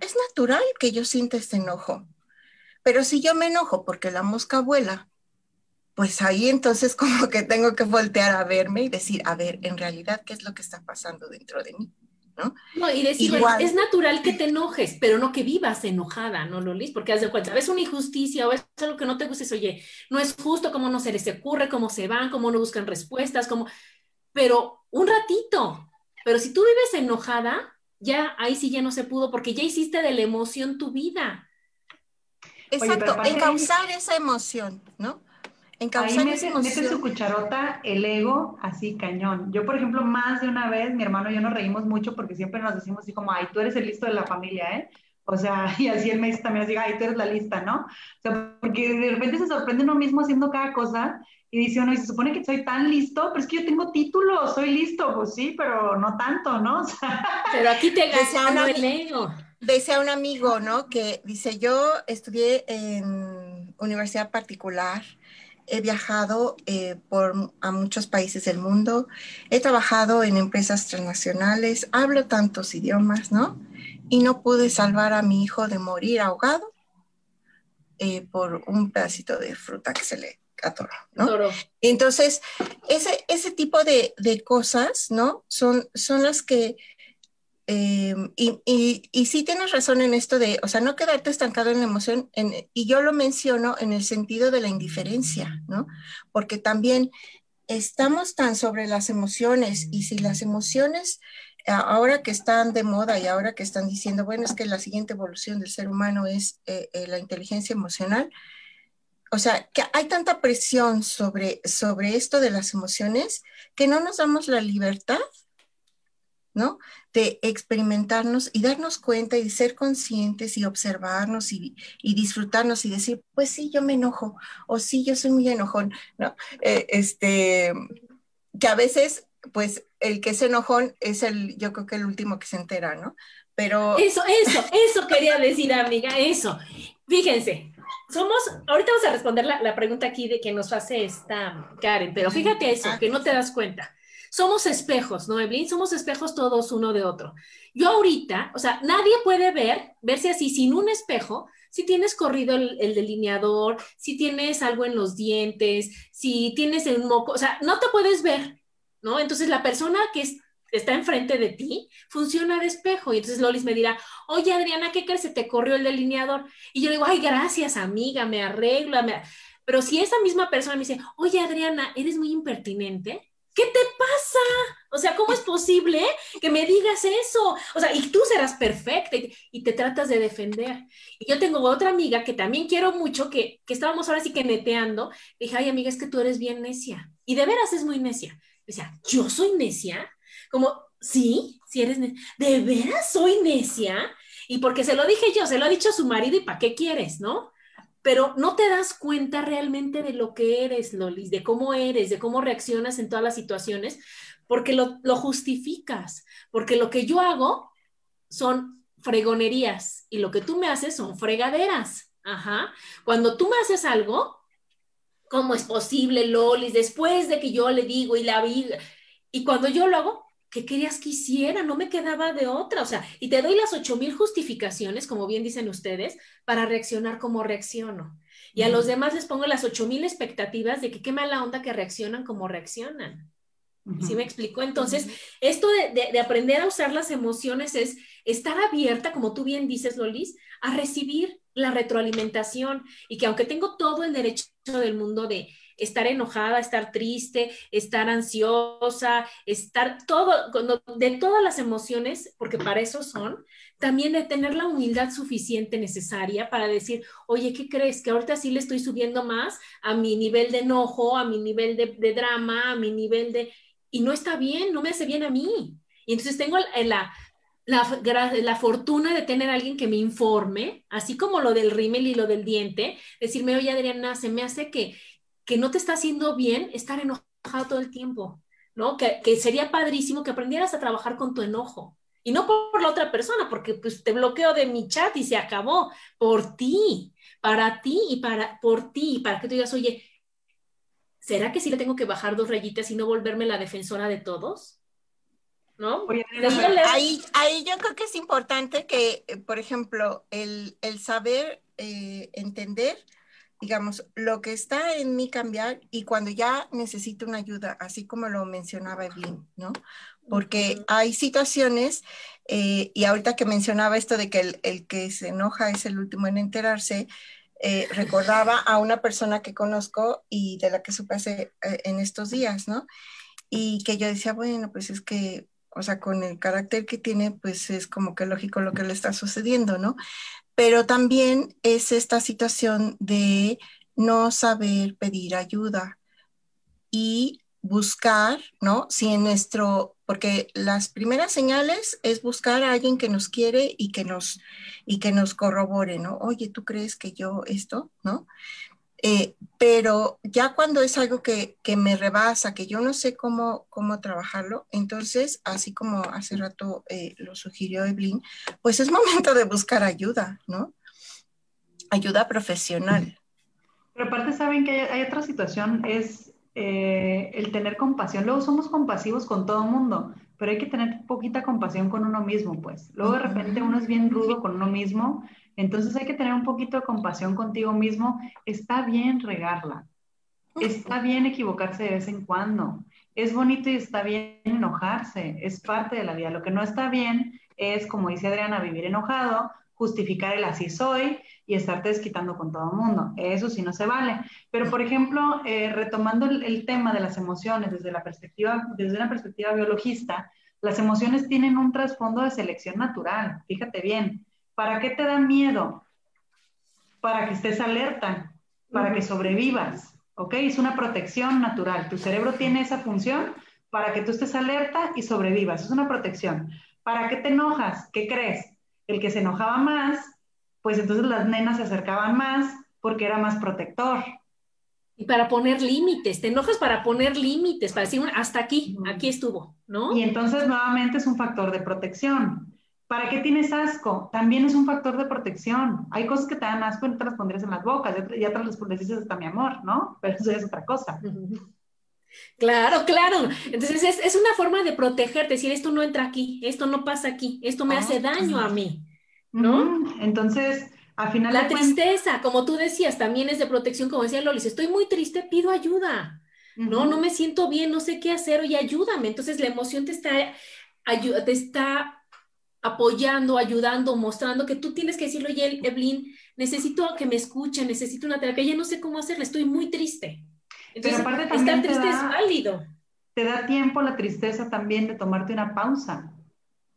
Es natural que yo sienta este enojo. Pero si yo me enojo porque la mosca vuela, pues ahí entonces como que tengo que voltear a verme y decir, a ver, en realidad, ¿qué es lo que está pasando dentro de mí? ¿No? no y decir, es natural que te enojes, pero no que vivas enojada, ¿no, Lolis? Porque haz de cuenta, ves una injusticia o es algo que no te gusta, oye, no es justo cómo no se les ocurre, cómo se van, cómo no buscan respuestas, cómo pero un ratito. Pero si tú vives enojada, ya ahí sí ya no se pudo porque ya hiciste de la emoción tu vida. Exacto, encauzar esa emoción, ¿no? Encauzar ahí esa emoción. mete su cucharota el ego así cañón. Yo, por ejemplo, más de una vez, mi hermano y yo nos reímos mucho porque siempre nos decimos así como, ay, tú eres el listo de la familia, ¿eh? O sea, y así él me dice también así, ay, tú eres la lista, ¿no? O sea, porque de repente se sorprende uno mismo haciendo cada cosa y dice uno, y se supone que soy tan listo, pero es que yo tengo título, soy listo, pues sí, pero no tanto, ¿no? pero aquí te gana el ego. Decía un amigo, ¿no? Que dice, yo estudié en universidad particular, he viajado eh, por, a muchos países del mundo, he trabajado en empresas transnacionales, hablo tantos idiomas, ¿no? Y no pude salvar a mi hijo de morir ahogado eh, por un pedacito de fruta que se le ¿no? Entonces, ese, ese tipo de, cosas, ¿no? Son, son las que, em, y, y, sí tienes razón en esto de, o sea, no quedarte estancado en la emoción, y yo lo menciono en el sentido de la indiferencia, ¿no? Porque también estamos tan sobre las emociones, y si las emociones ahora que están de moda y ahora que están diciendo, bueno, es que la siguiente evolución del ser humano es eh, eh, la inteligencia emocional, o sea, que hay tanta presión sobre, sobre esto de las emociones que no nos damos la libertad, ¿no? De experimentarnos y darnos cuenta y ser conscientes y observarnos y, disfrutarnos y decir, pues sí, yo me enojo, o sí, yo soy muy enojón, ¿no? Eh, este, que a veces, pues, el que es enojón es el, yo creo que el último que se entera, ¿no? Pero... Eso, eso, eso quería decir, amiga, eso. Fíjense, somos, ahorita vamos a responder la, pregunta aquí de que nos hace esta Karen, pero fíjate eso, que no te das cuenta. Somos espejos, ¿no, Evelyn? Somos espejos todos uno de otro. Yo ahorita, o sea, nadie puede ver, verse así sin un espejo, si tienes corrido el, el, delineador, si tienes algo en los dientes, si tienes el moco, o sea, no te puedes ver, ¿no? Entonces la persona que es está enfrente de ti, funciona de espejo. Y entonces Lolis me dirá, oye Adriana, ¿qué crees? Se te corrió el delineador. Y yo le digo, ay, gracias amiga, me arreglo. Pero si esa misma persona me dice, oye Adriana, eres muy impertinente, ¿qué te pasa? O sea, ¿cómo es posible que me digas eso? O sea, y tú serás perfecta y, te tratas de defender. Y yo tengo otra amiga que también quiero mucho, que, que estábamos ahora sí que neteando. dije, ay amiga, es que tú eres bien necia. Y de veras es muy necia. Decía, ¿yo soy necia? Como, sí, si eres necia. ¿De veras soy necia? Y porque se lo dije yo, se lo ha dicho a su marido y ¿para qué quieres, no? Pero no te das cuenta realmente de lo que eres, Lolis, de cómo eres, de cómo reaccionas en todas las situaciones, porque lo, lo justificas, porque lo que yo hago son fregonerías y lo que tú me haces son fregaderas. Ajá. Cuando tú me haces algo, ¿cómo es posible, Lolis? Después de que yo le digo y la vi, y cuando yo lo hago, ¿qué querías que hiciera? No me quedaba de otra, o sea, y te doy las ocho mil justificaciones, como bien dicen ustedes, para reaccionar como reacciono. Y a los demás les pongo las ocho mil expectativas de que qué mala onda que reaccionan como reaccionan. ¿Sí me explico? Entonces, esto de, de, aprender a usar las emociones es estar abierta, como tú bien dices, Lolis, a recibir la retroalimentación y que aunque tengo todo el derecho del mundo de estar enojada, estar triste, estar ansiosa, estar todo, de todas las emociones, porque para eso son, también de tener la humildad suficiente necesaria para decir, oye, ¿qué crees? Que ahorita sí le estoy subiendo más a mi nivel de enojo, a mi nivel de, drama, a mi nivel de... Y no está bien, no me hace bien a mí. Y entonces tengo la, la, la, fortuna de tener alguien que me informe, así como lo del rímel y lo del diente, decirme, oye Adriana, se me hace que, que no te está haciendo bien estar enojado todo el tiempo, ¿no? Que, que sería padrísimo que aprendieras a trabajar con tu enojo. Y no por, la otra persona, porque pues te bloqueo de mi chat y se acabó. Por ti, para ti y para, por ti, para que tú digas, oye, ¿será que sí le tengo que bajar dos rayitas y no volverme la defensora de todos? ¿No? ahí, ahí yo creo que es importante que, eh, por ejemplo, el, el saber eh, entender digamos, lo que está en mí cambiar y cuando ya necesito una ayuda, así como lo mencionaba Evelyn, ¿no? Porque hay situaciones, eh, y ahorita que mencionaba esto de que el, que se enoja es el último en enterarse, eh, recordaba a una persona que conozco y de la que supe hace, eh, en estos días, ¿no? Y que yo decía, bueno, pues es que, o sea, con el carácter que tiene, pues es como que lógico lo que le está sucediendo, ¿no? Pero también es esta situación de no saber pedir ayuda y buscar, ¿no? Si en nuestro, porque las primeras señales es buscar a alguien que nos quiere y que nos, y que nos corrobore, ¿no? Oye, ¿tú crees que yo esto, ¿no? Eh, pero ya cuando es algo que, me rebasa, que yo no sé cómo, cómo trabajarlo, entonces, así como hace rato eh, lo sugirió Evelyn, pues es momento de buscar ayuda, ¿no? Ayuda profesional. Pero aparte saben que hay, otra situación, es eh, el tener compasión. Luego somos compasivos con todo el mundo, pero hay que tener poquita compasión con uno mismo, pues. Luego de repente uno es bien rudo con uno mismo entonces hay que tener un poquito de compasión contigo mismo. Está bien regarla. Está bien equivocarse de vez en cuando. Es bonito y está bien enojarse. Es parte de la vida. Lo que no está bien es, como dice Adriana, vivir enojado, justificar el así soy y estarte desquitando con todo el mundo. Eso sí no se vale. Pero, por ejemplo, eh, retomando el, el, tema de las emociones desde, la perspectiva, desde una perspectiva biologista, las emociones tienen un trasfondo de selección natural. Fíjate bien, ¿Para qué te da miedo? Para que estés alerta, para que sobrevivas, ¿ok? Es una protección natural. Tu cerebro tiene esa función para que tú estés alerta y sobrevivas. Es una protección. ¿Para qué te enojas? ¿Qué crees? El que se enojaba más, pues entonces las nenas se acercaban más porque era más protector. Y para poner límites, te enojas para poner límites, para decir, hasta aquí, aquí estuvo, ¿no? Y entonces nuevamente es un factor de protección. ¿Para qué tienes asco? También es un factor de protección. Hay cosas que te dan asco y no te las pondrías en las bocas, ya te las dices hasta mi amor, ¿no? Pero eso es otra cosa. Claro, claro. Entonces es, una forma de protegerte, decir, esto no entra aquí, esto no pasa aquí, esto me hace ah, daño a mí, ¿no? Entonces, al final... La tristeza, como tú decías, también es de protección, como decía Lolis, estoy muy triste, pido ayuda. No, no me siento bien, no sé qué hacer, oye, ayúdame. Entonces la emoción te está, te está apoyando, ayudando, mostrando que tú tienes que decirle, oye, Evelyn, necesito que me escuche, necesito una terapia, ya no sé cómo hacerla, estoy muy triste. Entonces, Pero aparte estar triste es válido. Te da tiempo la tristeza también de tomarte una pausa.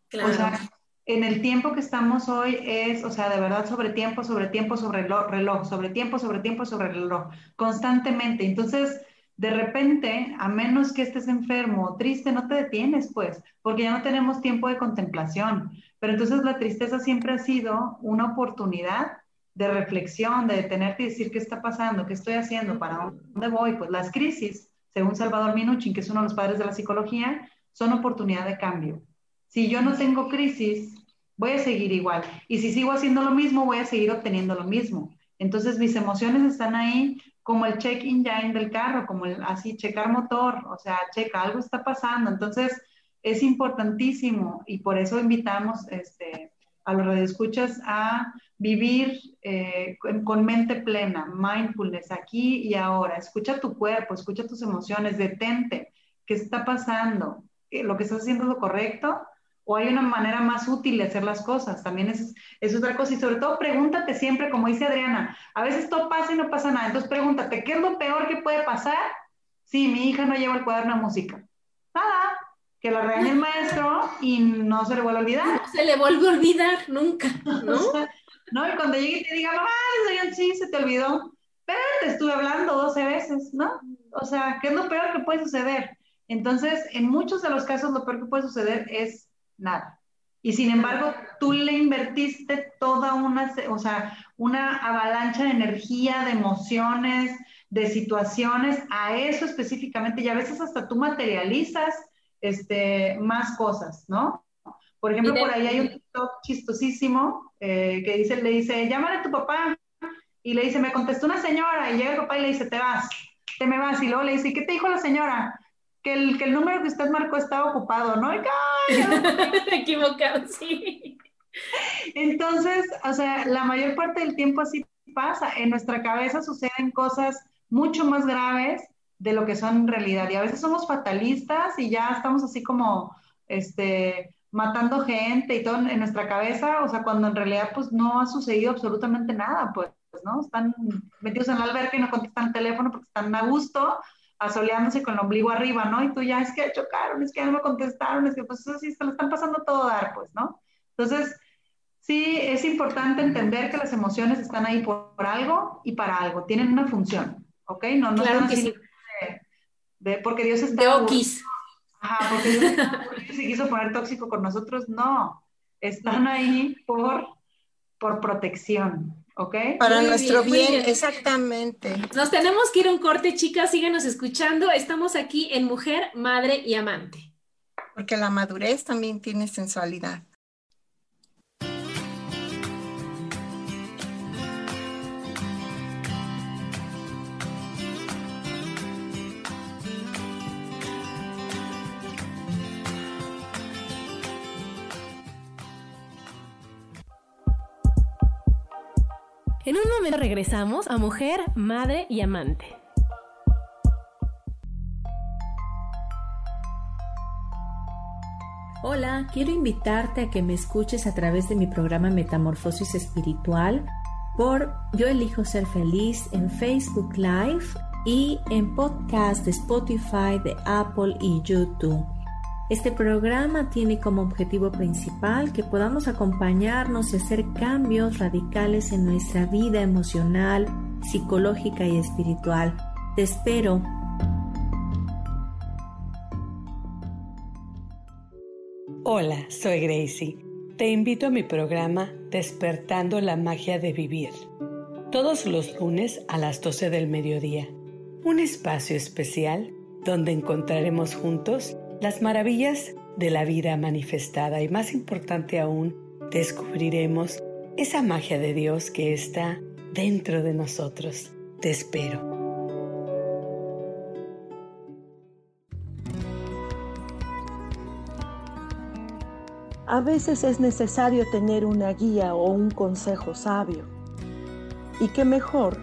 Claro. O sea, en el tiempo que estamos hoy es, o sea, de verdad sobre tiempo, sobre tiempo, sobre reloj, sobre tiempo, sobre tiempo, sobre reloj, constantemente. Entonces, de repente, a menos que estés enfermo o triste, no te detienes, pues, porque ya no tenemos tiempo de contemplación. Pero entonces la tristeza siempre ha sido una oportunidad de reflexión, de detenerte y decir qué está pasando, qué estoy haciendo, para dónde voy. Pues las crisis, según Salvador Minuchin, que es uno de los padres de la psicología, son oportunidad de cambio. Si yo no tengo crisis, voy a seguir igual. Y si sigo haciendo lo mismo, voy a seguir obteniendo lo mismo. Entonces mis emociones están ahí como el check-in ya del carro, como el, así, checar motor, o sea, checa, algo está pasando. Entonces, es importantísimo y por eso invitamos este, a los radioescuchas a vivir eh, con, mente plena, mindfulness, aquí y ahora. Escucha tu cuerpo, escucha tus emociones, detente. ¿Qué está pasando? Eh, ¿Lo que estás haciendo es lo correcto? ¿O hay una manera más útil de hacer las cosas? También es, es otra cosa. Y sobre todo pregúntate siempre, como dice Adriana, a veces todo pasa y no pasa nada. Entonces pregúntate, ¿qué es lo peor que puede pasar si mi hija no lleva el cuaderno de música? Nada, que la regañe el maestro y no se le vuelve a olvidar. No se le vuelve a olvidar nunca, ¿no? ¿no? Y cuando llegue y te diga, mamá, sí, se te olvidó, pero te estuve hablando 12 veces, ¿no? O sea, ¿qué es lo peor que puede suceder? Entonces, en muchos de los casos, lo peor que puede suceder es nada. Y sin embargo, tú le invertiste toda una, o sea, una avalancha de energía, de emociones, de situaciones a eso específicamente, y a veces hasta tú materializas este, más cosas, ¿no? Por ejemplo, por ahí hay un TikTok chistosísimo eh, que dice, le dice, llámale a tu papá, y le dice, me contestó una señora, y llega el papá y le dice, te vas, te me vas, y luego le dice, ¿qué te dijo la señora? Que el, que el número que usted marcó estaba ocupado, ¿no? Y, Equivocado, sí. Entonces, o sea, la mayor parte del tiempo así pasa. En nuestra cabeza suceden cosas mucho más graves de lo que son en realidad. Y a veces somos fatalistas y ya estamos así como, este, matando gente y todo en nuestra cabeza, o sea, cuando en realidad pues no ha sucedido absolutamente nada, pues, ¿no? Están metidos en la alberca y no contestan el teléfono porque están a gusto, asoleándose con el ombligo arriba, ¿no? Y tú ya es que chocaron, es que no me contestaron, es que pues eso sí, se lo están pasando todo a dar, pues, ¿no? Entonces, sí, es importante entender que las emociones están ahí por, algo y para algo, tienen una función, ¿ok? No, no claro que sí. de, porque Dios está... De okis. Ajá, porque Dios se quiso poner tóxico con nosotros, no. Están ahí por, por protección. ¿Ok? Para nuestro bien, exactamente. Nos tenemos que ir a un corte, chicas, síguenos escuchando. Estamos aquí en Mujer, Madre y Amante. Porque la madurez también tiene sensualidad. En un momento regresamos a mujer, madre y amante. Hola, quiero invitarte a que me escuches a través de mi programa Metamorfosis Espiritual por Yo elijo ser feliz en Facebook Live y en podcast de Spotify, de Apple y YouTube. Este programa tiene como objetivo principal que podamos acompañarnos y hacer cambios radicales en nuestra vida emocional, psicológica y espiritual. Te espero. Hola, soy Gracie. Te invito a mi programa Despertando la Magia de Vivir. Todos los lunes a las 12 del mediodía. Un espacio especial donde encontraremos juntos las maravillas de la vida manifestada y más importante aún, descubriremos esa magia de Dios que está dentro de nosotros. Te espero. A veces es necesario tener una guía o un consejo sabio. Y qué mejor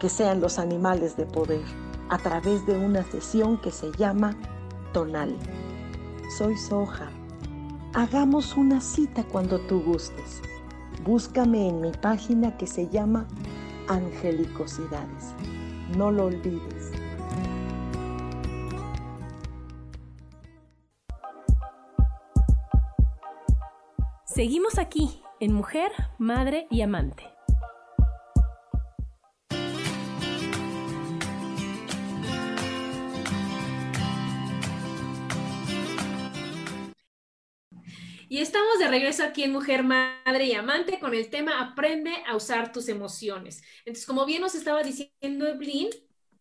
que sean los animales de poder a través de una sesión que se llama tonal. Soy Soja. Hagamos una cita cuando tú gustes. Búscame en mi página que se llama Angelicosidades. No lo olvides. Seguimos aquí en Mujer, Madre y Amante. Y estamos de regreso aquí en Mujer, Madre y Amante con el tema Aprende a usar tus emociones. Entonces, como bien nos estaba diciendo Evelyn,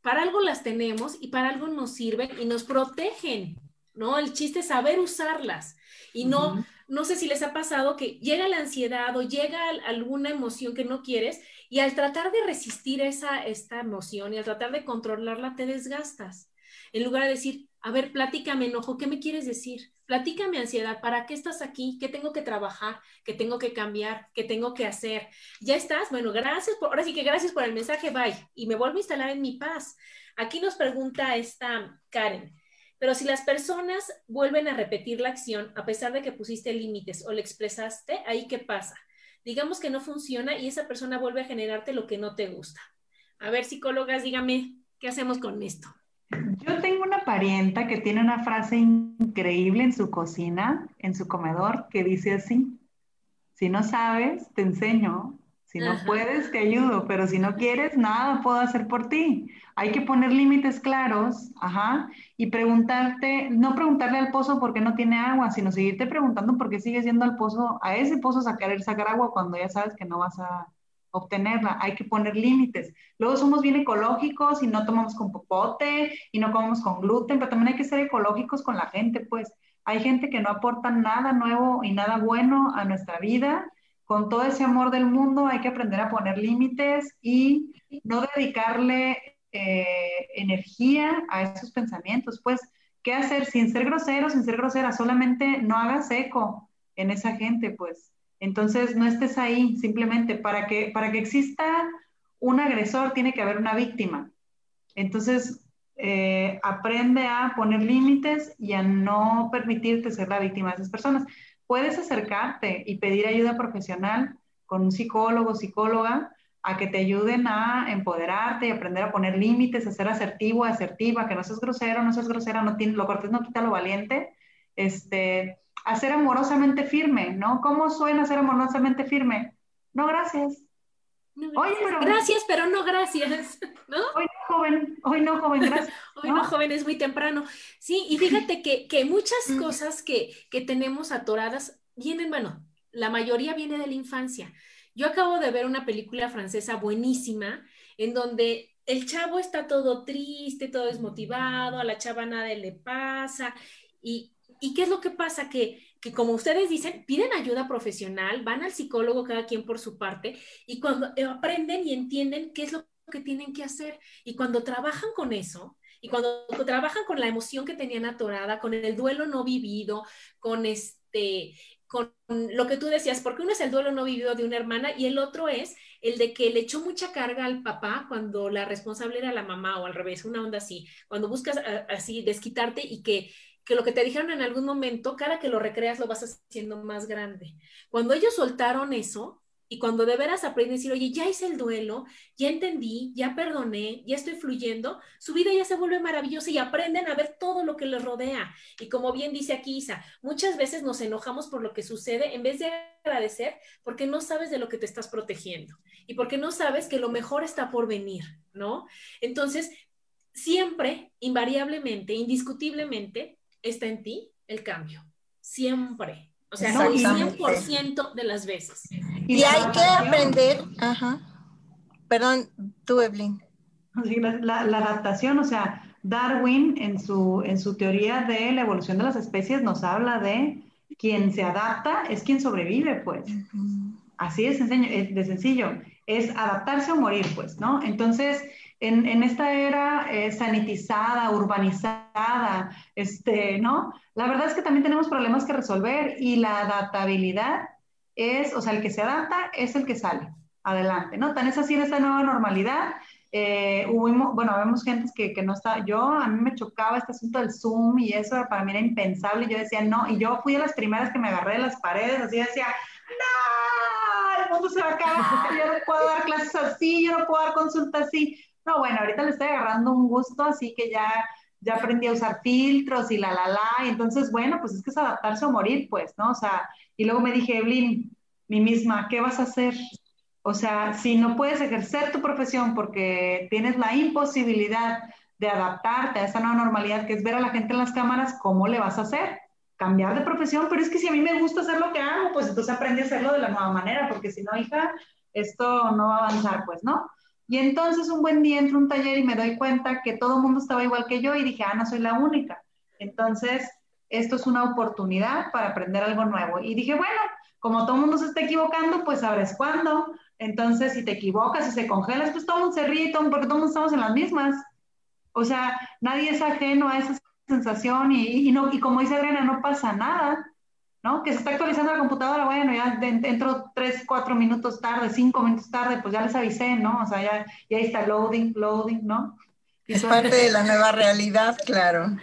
para algo las tenemos y para algo nos sirven y nos protegen, ¿no? El chiste es saber usarlas y no, no sé si les ha pasado que llega la ansiedad o llega alguna emoción que no quieres y al tratar de resistir esa, esta emoción y al tratar de controlarla te desgastas. En lugar de decir, a ver, platícame enojo, ¿qué me quieres decir? Platícame ansiedad, ¿para qué estás aquí? ¿Qué tengo que trabajar? ¿Qué tengo que cambiar? ¿Qué tengo que hacer? ¿Ya estás? Bueno, gracias por, ahora sí que gracias por el mensaje, bye. Y me vuelvo a instalar en mi paz. Aquí nos pregunta esta Karen, pero si las personas vuelven a repetir la acción a pesar de que pusiste límites o le expresaste, ahí qué pasa? Digamos que no funciona y esa persona vuelve a generarte lo que no te gusta. A ver, psicólogas, dígame, ¿qué hacemos con esto? Yo tengo una parienta que tiene una frase increíble en su cocina, en su comedor, que dice así, si no sabes, te enseño, si no puedes, te ayudo, pero si no quieres, nada puedo hacer por ti. Hay que poner límites claros, ajá, y preguntarte, no preguntarle al pozo por qué no tiene agua, sino seguirte preguntando por qué sigues yendo al pozo, a ese pozo querer sacar agua cuando ya sabes que no vas a, obtenerla, hay que poner límites. Luego somos bien ecológicos y no tomamos con popote y no comemos con gluten, pero también hay que ser ecológicos con la gente, pues hay gente que no aporta nada nuevo y nada bueno a nuestra vida. Con todo ese amor del mundo hay que aprender a poner límites y no dedicarle eh, energía a esos pensamientos. Pues, ¿qué hacer sin ser grosero, sin ser grosera? Solamente no hagas eco en esa gente, pues entonces, no estés ahí, simplemente para que, para que exista un agresor tiene que haber una víctima. Entonces, eh, aprende a poner límites y a no permitirte ser la víctima de esas personas. Puedes acercarte y pedir ayuda profesional con un psicólogo, psicóloga, a que te ayuden a empoderarte y aprender a poner límites, a ser asertivo, asertiva, que no seas grosero, no seas grosera, no lo cortés no quita lo valiente. Este, a ser amorosamente firme, ¿no? ¿Cómo suena ser amorosamente firme? No, gracias. Oye, pero... Gracias, pero no gracias, ¿no? Hoy no, joven, hoy no, joven, gracias. hoy no, joven, es muy temprano. Sí, y fíjate que, que muchas cosas que, que tenemos atoradas vienen, bueno, la mayoría viene de la infancia. Yo acabo de ver una película francesa buenísima en donde el chavo está todo triste, todo desmotivado, a la chava nada le pasa y ¿Y qué es lo que pasa? Que, que como ustedes dicen, piden ayuda profesional, van al psicólogo cada quien por su parte y cuando eh, aprenden y entienden qué es lo que tienen que hacer y cuando trabajan con eso, y cuando trabajan con la emoción que tenían atorada, con el duelo no vivido, con este, con lo que tú decías, porque uno es el duelo no vivido de una hermana y el otro es el de que le echó mucha carga al papá cuando la responsable era la mamá o al revés, una onda así, cuando buscas así desquitarte y que que lo que te dijeron en algún momento, cada que lo recreas lo vas haciendo más grande. Cuando ellos soltaron eso y cuando de veras aprenden a decir, oye, ya hice el duelo, ya entendí, ya perdoné, ya estoy fluyendo, su vida ya se vuelve maravillosa y aprenden a ver todo lo que les rodea. Y como bien dice aquí Isa, muchas veces nos enojamos por lo que sucede en vez de agradecer porque no sabes de lo que te estás protegiendo y porque no sabes que lo mejor está por venir, ¿no? Entonces, siempre, invariablemente, indiscutiblemente, está en ti el cambio. Siempre. O sea, el 100% de las veces. Y, hay que aprender, ajá. Perdón, tú, Evelyn. La, la, adaptación, o sea, Darwin en su, en su teoría de la evolución de las especies nos habla de quien se adapta es quien sobrevive, pues. Así es de sencillo. Es adaptarse o morir, pues, ¿no? Entonces, en, esta era eh, sanitizada, urbanizada, este, ¿no? La verdad es que también tenemos problemas que resolver y la adaptabilidad es, o sea, el que se adapta es el que sale adelante, ¿no? Tan es así en esta nueva normalidad. Eh, bueno, vemos gente que, que, no está, yo, a mí me chocaba este asunto del Zoom y eso para mí era impensable, yo decía, no, y yo fui de las primeras que me agarré de las paredes, así decía, no, el mundo se va a acabar, yo no puedo dar clases así, yo no puedo dar consultas así, no, bueno, ahorita le estoy agarrando un gusto, así que ya, ya aprendí a usar filtros y la, la, la. Y entonces, bueno, pues es que es adaptarse o morir, pues, ¿no? O sea, y luego me dije, Evelyn, mi misma, ¿qué vas a hacer? O sea, si no puedes ejercer tu profesión porque tienes la imposibilidad de adaptarte a esa nueva normalidad que es ver a la gente en las cámaras, ¿cómo le vas a hacer? Cambiar de profesión, pero es que si a mí me gusta hacer lo que hago, pues entonces aprende a hacerlo de la nueva manera, porque si no, hija, esto no va a avanzar, pues, ¿no? Y entonces un buen día entro a un taller y me doy cuenta que todo el mundo estaba igual que yo y dije, ah, no soy la única. Entonces, esto es una oportunidad para aprender algo nuevo. Y dije, bueno, como todo el mundo se está equivocando, pues sabes cuándo. Entonces, si te equivocas, si se congelas, pues todo el mundo se ríe, porque todo el mundo estamos en las mismas. O sea, nadie es ajeno a esa sensación y, y, no, y como dice Adriana, no pasa nada, ¿no? Que se está actualizando la computadora, bueno, ya entro tres, cuatro minutos tarde, cinco minutos tarde, pues ya les avisé, ¿no? O sea, ya, ya está loading, loading, ¿no? Es parte de la nueva realidad, claro.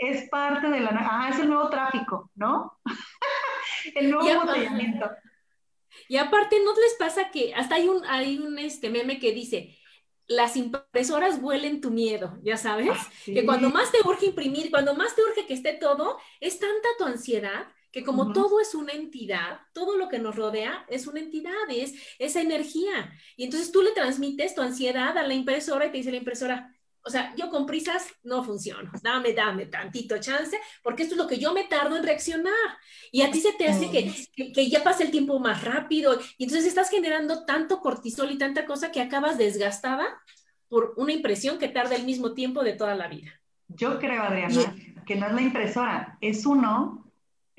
Es parte de la nueva, ah, es el nuevo tráfico, ¿no? el nuevo embotellamiento. Y aparte, ¿no les pasa que hasta hay un, hay un este meme que dice, las impresoras vuelen tu miedo, ya sabes, ah, que cuando más te urge imprimir, cuando más te urge que esté todo, es tanta tu ansiedad que como todo es una entidad, todo lo que nos rodea es una entidad, es esa energía. Y entonces tú le transmites tu ansiedad a la impresora y te dice la impresora, o sea, yo con prisas no funciono. Dame, dame tantito chance, porque esto es lo que yo me tardo en reaccionar. Y a ti se te hace que, que, ya pase el tiempo más rápido. Y entonces estás generando tanto cortisol y tanta cosa que acabas desgastada por una impresión que tarda el mismo tiempo de toda la vida. Yo creo, Adriana, que no es la impresora, es uno,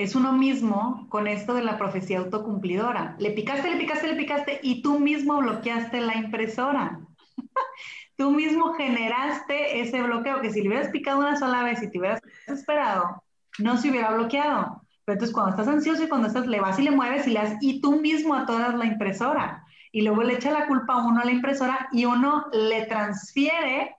es uno mismo con esto de la profecía autocumplidora. Le picaste, le picaste, le picaste y tú mismo bloqueaste la impresora. tú mismo generaste ese bloqueo que si le hubieras picado una sola vez y te hubieras esperado, no se hubiera bloqueado. Pero entonces cuando estás ansioso y cuando estás, le vas y le mueves y le das, y tú mismo a toda la impresora. Y luego le echa la culpa a uno a la impresora y uno le transfiere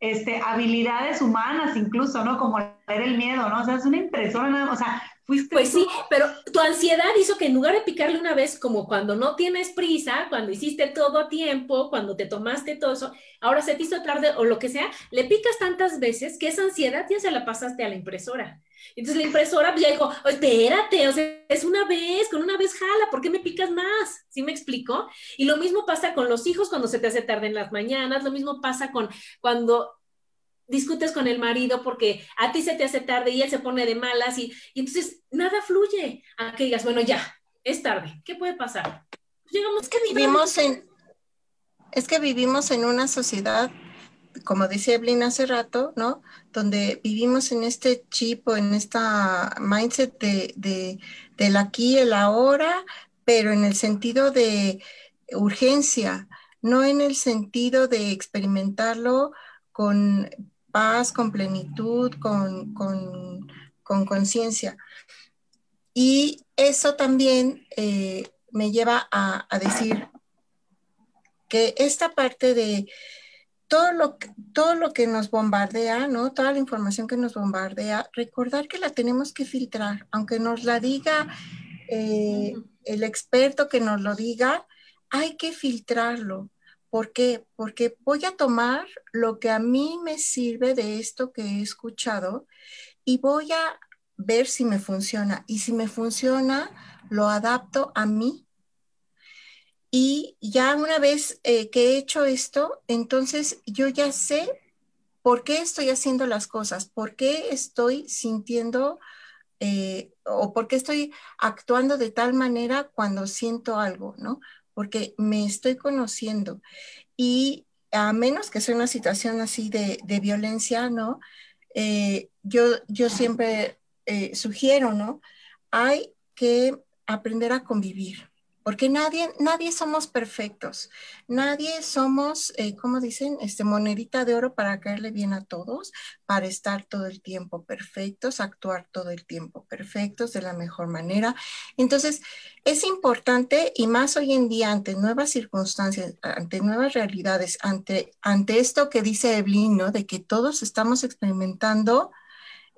este, habilidades humanas incluso, ¿no? Como leer el miedo, ¿no? O sea, es una impresora, o sea, pues sí, pero tu ansiedad hizo que en lugar de picarle una vez, como cuando no tienes prisa, cuando hiciste todo a tiempo, cuando te tomaste todo eso, ahora se te hizo tarde o lo que sea, le picas tantas veces que esa ansiedad ya se la pasaste a la impresora. Entonces la impresora ya dijo, espérate, o sea, es una vez, con una vez jala, ¿por qué me picas más? ¿Sí me explico? Y lo mismo pasa con los hijos cuando se te hace tarde en las mañanas, lo mismo pasa con cuando discutes con el marido porque a ti se te hace tarde y él se pone de malas y, entonces nada fluye a que digas, bueno, ya, es tarde, ¿qué puede pasar? Pues llegamos es que vivimos en, es que vivimos en una sociedad, como decía Evelyn hace rato, ¿no? Donde vivimos en este chip o en esta mindset de, de, del aquí el ahora, pero en el sentido de urgencia, no en el sentido de experimentarlo con paz, con plenitud, con conciencia. y eso también eh, me lleva a, decir que esta parte de todo lo, todo lo que nos bombardea, ¿no? Toda la información que nos bombardea, recordar que la tenemos que filtrar, aunque nos la diga eh, el experto que nos lo diga, hay que filtrarlo. ¿Por qué? Porque voy a tomar lo que a mí me sirve de esto que he escuchado y voy a ver si me funciona. Y si me funciona, lo adapto a mí. Y ya una vez eh, que he hecho esto, entonces yo ya sé por qué estoy haciendo las cosas, por qué estoy sintiendo eh, o por qué estoy actuando de tal manera cuando siento algo, ¿no? Porque me estoy conociendo y a menos que sea una situación así de, violencia, ¿no? Eh, yo, yo siempre eh, sugiero, ¿no? Hay que aprender a convivir, porque nadie, nadie somos perfectos, nadie somos, eh, dicen, este, monedita de oro para caerle bien a todos, para estar todo el tiempo perfectos, actuar todo el tiempo perfectos de la mejor manera. Entonces, es importante y más hoy en día ante nuevas circunstancias, ante nuevas realidades, ante, ante esto que dice Evelyn, ¿no? De que todos estamos experimentando.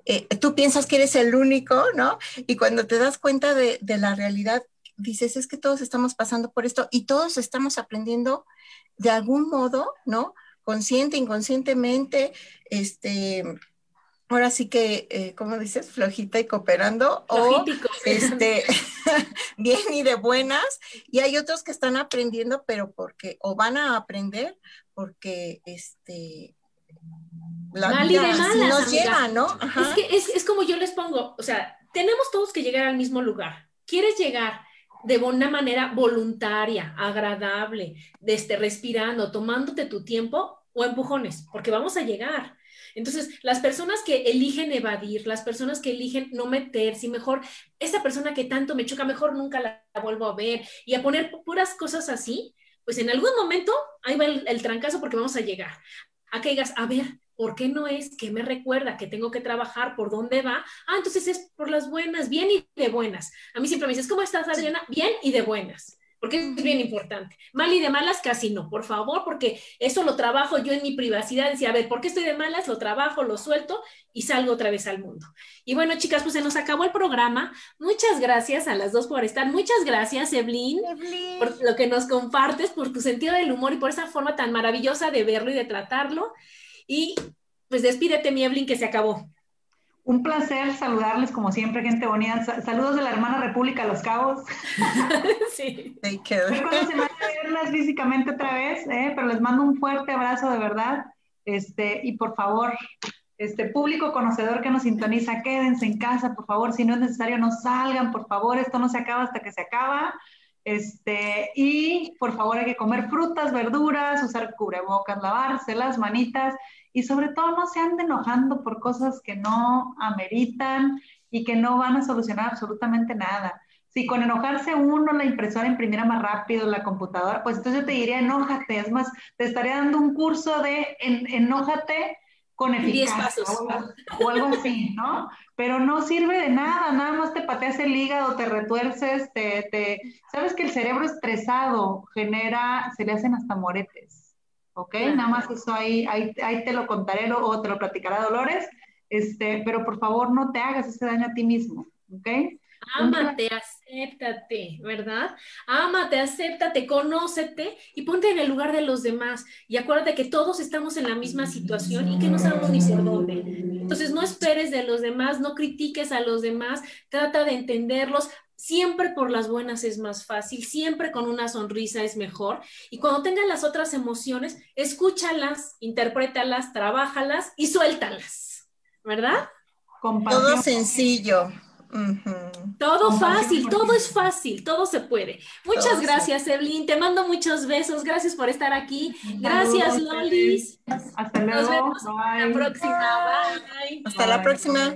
Eh, tú piensas que eres el único, ¿no? Y cuando te das cuenta de, de la realidad, dices, es que todos estamos pasando por esto y todos estamos aprendiendo de algún modo, ¿no? Consciente, inconscientemente, este, ahora sí que, eh, ¿cómo dices? Flojita y cooperando, o este, bien y de buenas, y hay otros que están aprendiendo, pero porque, o van a aprender porque, este, la Mal y de malas, nos lleva, ¿no? Es que es, es como yo les pongo, o sea, tenemos todos que llegar al mismo lugar. ¿Quieres llegar de una manera voluntaria, agradable, de este, respirando, tomándote tu tiempo o empujones, porque vamos a llegar. Entonces, las personas que eligen evadir, las personas que eligen no meterse, mejor, esta persona que tanto me choca, mejor nunca la, vuelvo a ver, y a poner puras cosas así, pues en algún momento ahí va el, el trancazo porque vamos a llegar. A que digas, a ver, ¿Por qué no es que me recuerda que tengo que trabajar por dónde va? Ah, entonces es por las buenas, bien y de buenas. A mí siempre me dices, ¿cómo estás, Adriana? Bien y de buenas porque es bien importante. Mal y de malas casi no, por favor, porque eso lo trabajo yo en mi privacidad, decía, a ver, ¿por qué estoy de malas? Lo trabajo, lo suelto y salgo otra vez al mundo. Y bueno, chicas, pues se nos acabó el programa. Muchas gracias a las dos por estar. Muchas gracias, Evelyn, por lo que nos compartes, por tu sentido del humor y por esa forma tan maravillosa de verlo y de tratarlo. Y pues despídete, mi Evelyn, que se acabó. Un placer saludarles como siempre, gente bonita. Saludos de la hermana República Los Cabos. sí. Cuando se verlas físicamente otra vez, ¿eh? pero les mando un fuerte abrazo de verdad. Este, y por favor, este público conocedor que nos sintoniza, quédense en casa, por favor. Si no es necesario, no salgan, por favor. Esto no se acaba hasta que se acaba. Este, y por favor hay que comer frutas, verduras, usar cubrebocas, lavarse las manitas y sobre todo no se anden enojando por cosas que no ameritan y que no van a solucionar absolutamente nada. Si con enojarse uno la impresora imprimiera más rápido, la computadora, pues entonces yo te diría enójate, es más, te estaría dando un curso de enójate con eficacia o, algo así, ¿no? Pero no sirve de nada, nada más te pateas el hígado, te retuerces, te, te... sabes que el cerebro estresado genera, se le hacen hasta moretes. ¿ok? Nada más eso ahí, ahí, te lo contaré o te lo platicará Dolores, este, pero por favor no te hagas ese daño a ti mismo, ¿ok? Ámate, acéptate, ¿verdad? Ámate, acéptate, conócete y ponte en el lugar de los demás. Y acuérdate que todos estamos en la misma situación y que no sabemos ni por dónde. Entonces, no esperes de los demás, no critiques a los demás, trata de entenderlos, Siempre por las buenas es más fácil, siempre con una sonrisa es mejor. Y cuando tengan las otras emociones, escúchalas, interprétalas, trabájalas y suéltalas, ¿verdad? Todo sencillo. Todo fácil, todo es fácil, todo se puede. Muchas gracias, Evelyn. Te mando muchos besos. Gracias por estar aquí. Gracias, Lolis. Hasta luego. Nos vemos la próxima. Bye. Hasta la próxima.